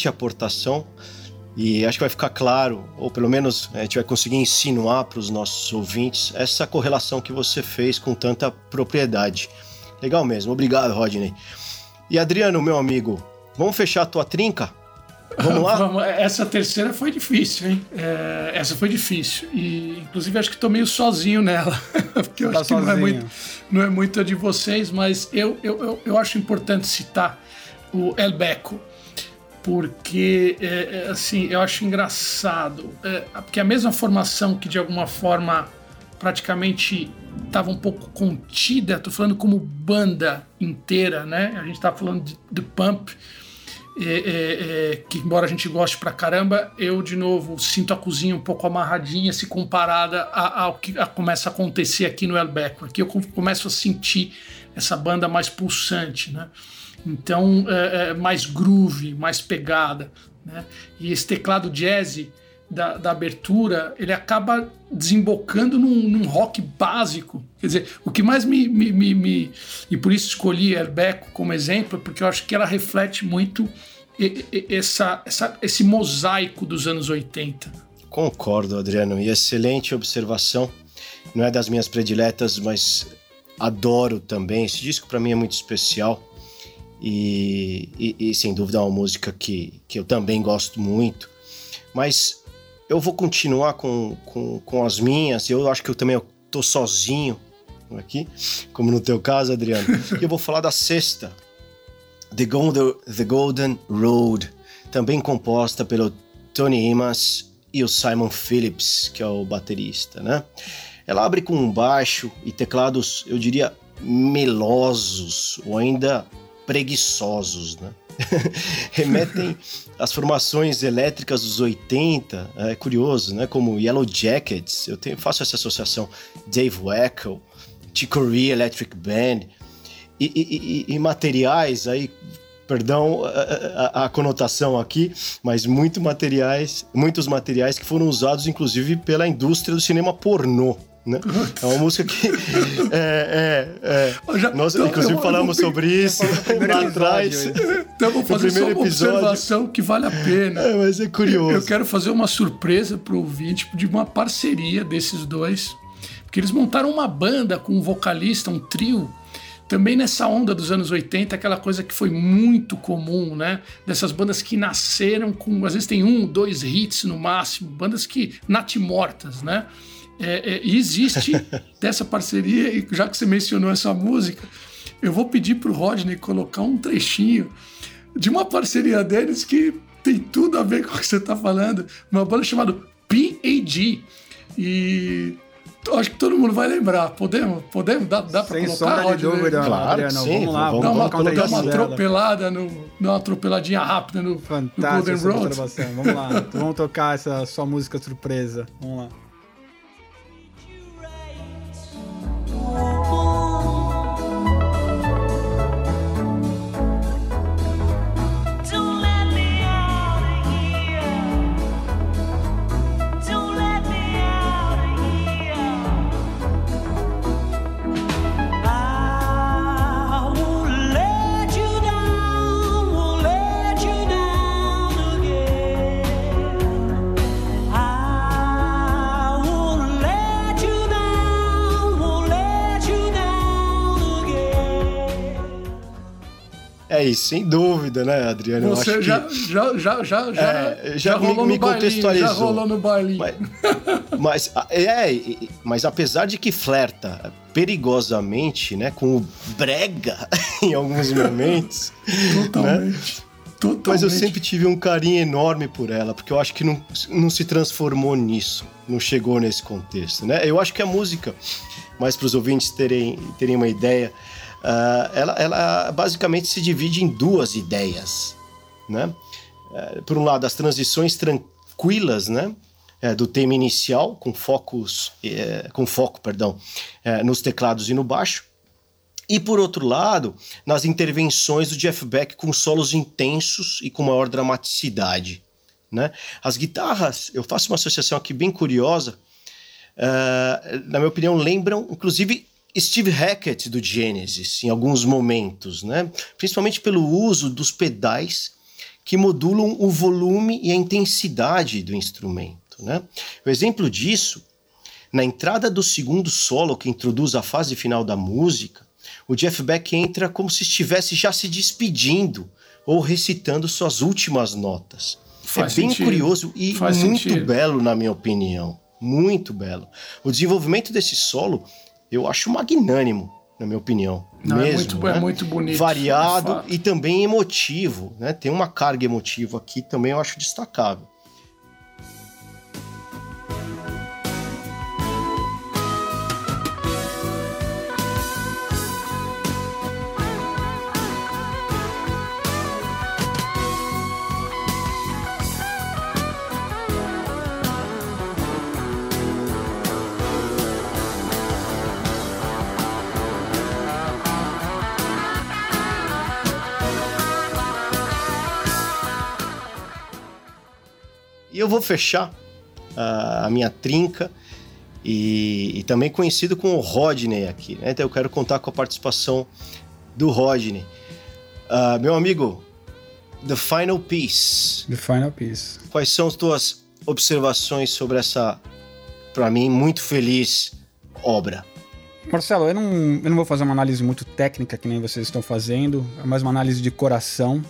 Excelente aportação. E acho que vai ficar claro, ou pelo menos a gente vai conseguir insinuar para os nossos ouvintes essa correlação que você fez com tanta propriedade. Legal mesmo, obrigado, Rodney. E Adriano, meu amigo, vamos fechar a tua trinca? Vamos lá? Essa terceira foi difícil, hein? É, essa foi difícil. E, inclusive, acho que tô meio sozinho nela. Porque eu tá acho que não é, muito, não é muito a de vocês, mas eu, eu, eu, eu acho importante citar o El Beco porque é, é, assim eu acho engraçado é, porque a mesma formação que de alguma forma praticamente estava um pouco contida, estou falando como banda inteira, né? A gente está falando de, de Pump, é, é, é, que embora a gente goste pra caramba, eu de novo sinto a cozinha um pouco amarradinha se comparada ao que a, começa a acontecer aqui no El Beco. Aqui eu começo a sentir essa banda mais pulsante, né? Então, é, é, mais groove, mais pegada. Né? E esse teclado jazz da, da, abertura, ele acaba desembocando num, num, rock básico. Quer dizer, o que mais me, me, me, me, E por isso escolhi Herbeco como exemplo, porque eu acho que ela reflete muito essa, essa, esse mosaico dos anos 80. Concordo, Adriano, e excelente observação. Não é das minhas prediletas, mas adoro também. Esse disco para mim é muito especial. E, e, e, sem dúvida é uma música que, que eu também gosto muito. Mas eu vou continuar com, com, com as minhas. Eu acho que eu também estou sozinho aqui, como no teu caso, Adriano. e eu vou falar da sexta, The Golden, The Golden Road, também composta pelo Tony Imas e o Simon Phillips, que é o baterista, né? Ela abre com um baixo e teclados, eu diria, melosos, ou ainda preguiçosos, né? Remetem às formações elétricas dos 80, é curioso, né? Como Yellow Jackets, eu tenho, faço essa associação, Dave Weckl, Chicory Electric Band, e, e, e, e materiais aí perdão a, a, a, conotação aqui, mas muito materiais, muitos materiais que foram usados inclusive pela indústria do cinema pornô. Né? É uma música que. É, é, é. Já, Nós, então, inclusive, eu, falamos eu, sobre isso lá atrás. Então, vou fazer só uma episódio. observação que vale a pena. É, mas é curioso. Eu quero fazer uma surpresa para o ouvinte de uma parceria desses dois. Porque eles montaram uma banda com um vocalista, um trio, também nessa onda dos anos 80, aquela coisa que foi muito comum, né? Dessas bandas que nasceram com, às vezes tem um, dois hits no máximo, bandas que natimortas, né? É, é, existe dessa parceria, e já que você mencionou essa música, eu vou pedir para o Rodney colocar um trechinho de uma parceria deles que tem tudo a ver com o que você está falando, uma banda chamada PAG. E acho que todo mundo vai lembrar. Podemos? Podemos? Dá, dá para colocar? Sombra de dúvida, claro, Adriano, sim, vamos lá. Vamos, dá uma, dá uma atropelada, no, dá uma atropeladinha rápida no, Fantástico no Golden Road. Vamos lá, vamos tocar essa sua música surpresa. Vamos lá. É isso, sem dúvida, né, Adriano? Você Eu já, que... já, já, já, já, é, já, rolou me, no contextualizou. já rolou no baile. Mas, mas, é, mas apesar de que flerta perigosamente, né, com o brega em alguns momentos. Totalmente. Né? Totalmente. Mas eu sempre tive um carinho enorme por ela, porque eu acho que não, não se transformou nisso, não chegou nesse contexto, né? Eu acho que a música, mais para os ouvintes terem, terem uma ideia, Uh, ela, ela, basicamente se divide em duas ideias, né? Uh, por um lado, as transições tranquilas, né? é, do tema inicial, com focos, é, com foco, perdão, é, nos teclados e no baixo. E por outro lado, nas intervenções do Jeff Beck com solos intensos e com maior dramaticidade. Né? As guitarras, eu faço uma associação aqui bem curiosa, uh, na minha opinião, lembram inclusive Steve Hackett do Genesis em alguns momentos, né? principalmente pelo uso dos pedais que modulam o volume e a intensidade do instrumento. Né? O exemplo disso, na entrada do segundo solo que introduz a fase final da música, o Jeff Beck entra como se estivesse já se despedindo ou recitando suas últimas notas. Faz é bem sentido. curioso e Faz muito sentido. belo, na minha opinião. Muito belo. O desenvolvimento desse solo eu acho magnânimo, na minha opinião. Não, mesmo, é, muito, é né? é muito bonito. Variado e também emotivo. Né? Tem uma carga emotiva aqui também, eu acho destacável. Eu vou fechar uh, a minha trinca e, e, também conhecido como Rodney aqui, né? Então eu quero contar com a participação do Rodney. Uh, meu amigo, The Final Piece. The Final Piece. Quais são as tuas observações sobre essa, para mim, muito feliz obra? Marcelo, eu não, eu não vou fazer uma análise muito técnica que nem vocês estão fazendo, é mais uma análise de coração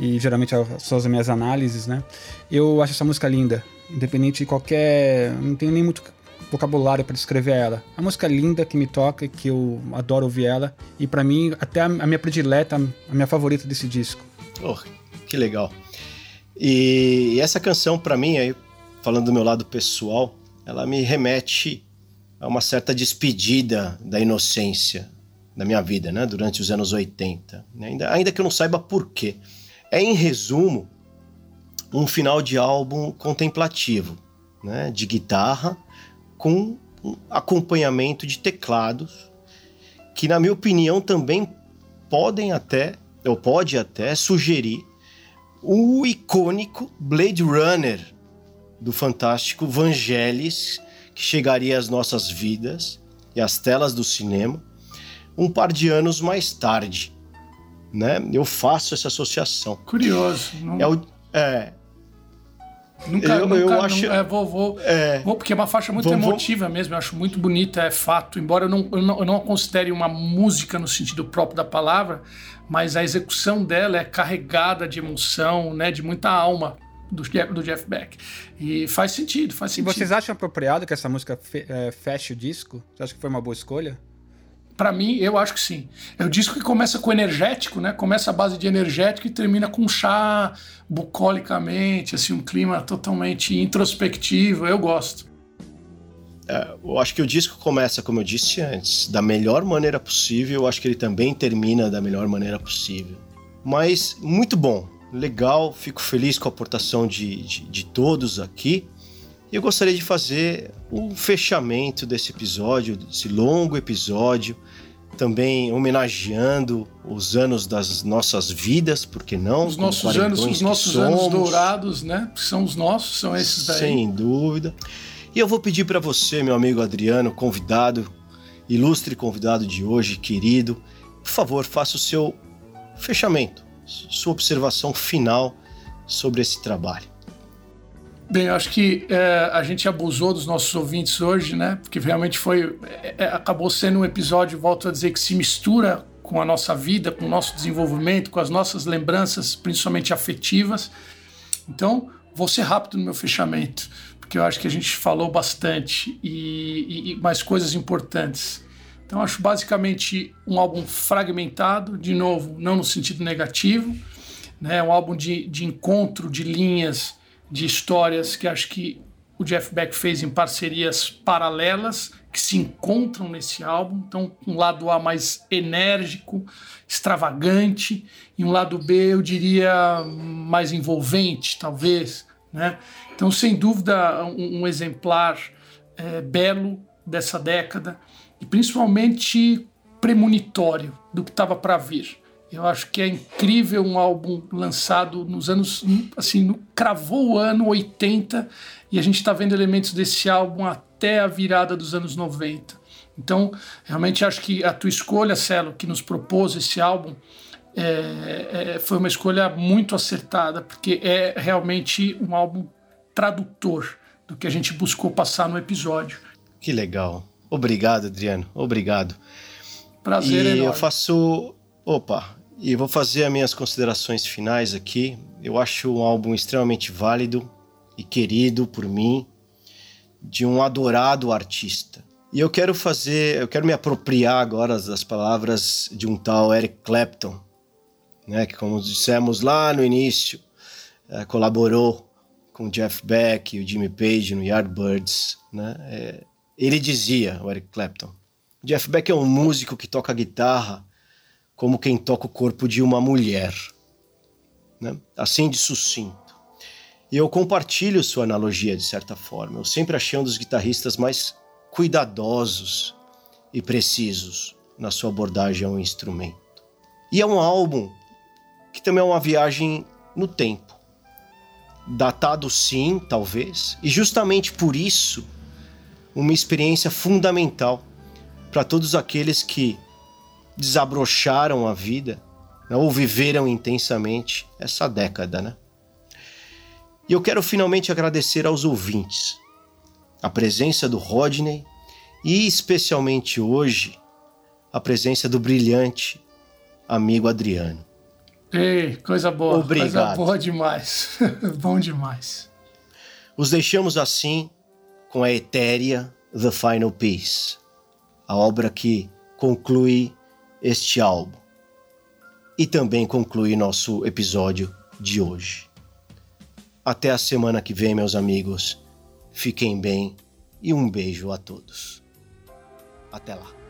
e geralmente são as minhas análises, né? Eu acho essa música linda, independente de qualquer. Não tenho nem muito vocabulário para descrever ela. É uma música linda que me toca, que eu adoro ouvir ela e para mim até a minha predileta, a minha favorita desse disco. Oh, que legal. E essa canção para mim, aí falando do meu lado pessoal, ela me remete a uma certa despedida da inocência da minha vida, né, durante os anos 80. Ainda, ainda que eu não saiba por quê. É, em resumo, um final de álbum contemplativo, né, de guitarra com acompanhamento de teclados, que na minha opinião também podem até, ou pode até sugerir o icônico Blade Runner do fantástico Vangelis, que chegaria às nossas vidas e às telas do cinema um par de anos mais tarde né? Eu faço essa associação. Curioso. Não... É, o, é, Nunca, eu, nunca, eu acho. é, vou, vou, é, vou, porque é uma faixa muito emotiva mesmo, eu acho muito bonita, é fato. Embora eu não, eu não, eu não a considere uma música no sentido próprio da palavra, mas a execução dela é carregada de emoção, né, de muita alma do, do Jeff Beck. E faz sentido, faz sentido. E vocês acham apropriado que essa música fe, é, feche o disco? Você acha que foi uma boa escolha? Para mim, eu acho que sim. É o disco que começa com energético, né? Começa a base de energético e termina com chá bucolicamente, assim, um clima totalmente introspectivo. Eu gosto. É, eu acho que o disco começa, como eu disse antes, da melhor maneira possível. Eu acho que ele também termina da melhor maneira possível. Mas muito bom, legal. Fico feliz com a aportação de, de, de todos aqui. Eu gostaria de fazer um fechamento desse episódio, desse longo episódio, também homenageando os anos das nossas vidas, porque não? Os nossos anos, os nossos anos dourados, né? São os nossos, são esses daí. Sem dúvida. E eu vou pedir para você, meu amigo Adriano, convidado, ilustre convidado de hoje, querido, por favor, faça o seu fechamento, sua observação final sobre esse trabalho. Bem, eu acho que é, a gente abusou dos nossos ouvintes hoje, né? Porque realmente foi. É, é, acabou sendo um episódio, volto a dizer, que se mistura com a nossa vida, com o nosso desenvolvimento, com as nossas lembranças, principalmente afetivas. Então, vou ser rápido no meu fechamento, porque eu acho que a gente falou bastante e, e, e mais coisas importantes. Então, acho basicamente um álbum fragmentado, de novo, não no sentido negativo, né? Um álbum de, de encontro de linhas de histórias que acho que o Jeff Beck fez em parcerias paralelas que se encontram nesse álbum. Então, um lado A mais enérgico, extravagante, e um lado B, eu diria, mais envolvente, talvez, Né? Então, sem dúvida, um, um exemplar é, belo dessa década e principalmente premonitório do que estava para vir. Eu acho que é incrível um álbum lançado nos anos. Assim, no, cravou o ano 80 e a gente está vendo elementos desse álbum até a virada dos anos 90. Então, realmente acho que a tua escolha, Celo, que nos propôs esse álbum, é, é, foi uma escolha muito acertada, porque é realmente um álbum tradutor do que a gente buscou passar no episódio. Que legal. Obrigado, Adriano. Obrigado. Prazer e enorme. eu faço. Opa, e vou fazer as minhas considerações finais aqui. Eu acho um álbum extremamente válido e querido por mim, de um adorado artista. E eu quero fazer, eu quero me apropriar agora das palavras de um tal Eric Clapton, né, que como dissemos lá no início, é, colaborou com Jeff Beck e o Jimmy Page no Yardbirds, né? É, ele dizia, o Eric Clapton, Jeff Beck é um músico que toca guitarra como quem toca o corpo de uma mulher. Né? Assim de sucinto. E eu compartilho sua analogia de certa forma. Eu sempre achei um dos guitarristas mais cuidadosos e precisos na sua abordagem ao instrumento. E é um álbum que também é uma viagem no tempo. Datado sim, talvez, e justamente por isso, uma experiência fundamental para todos aqueles que desabrocharam a vida né, ou viveram intensamente essa década, né? E eu quero finalmente agradecer aos ouvintes a presença do Rodney e especialmente hoje a presença do brilhante amigo Adriano. Ei, coisa boa. Obrigado. Coisa boa demais. Bom demais. Os deixamos assim com a etérea The Final Piece, a obra que conclui este álbum e também conclui nosso episódio de hoje. Até a semana que vem, meus amigos. Fiquem bem e um beijo a todos. Até lá.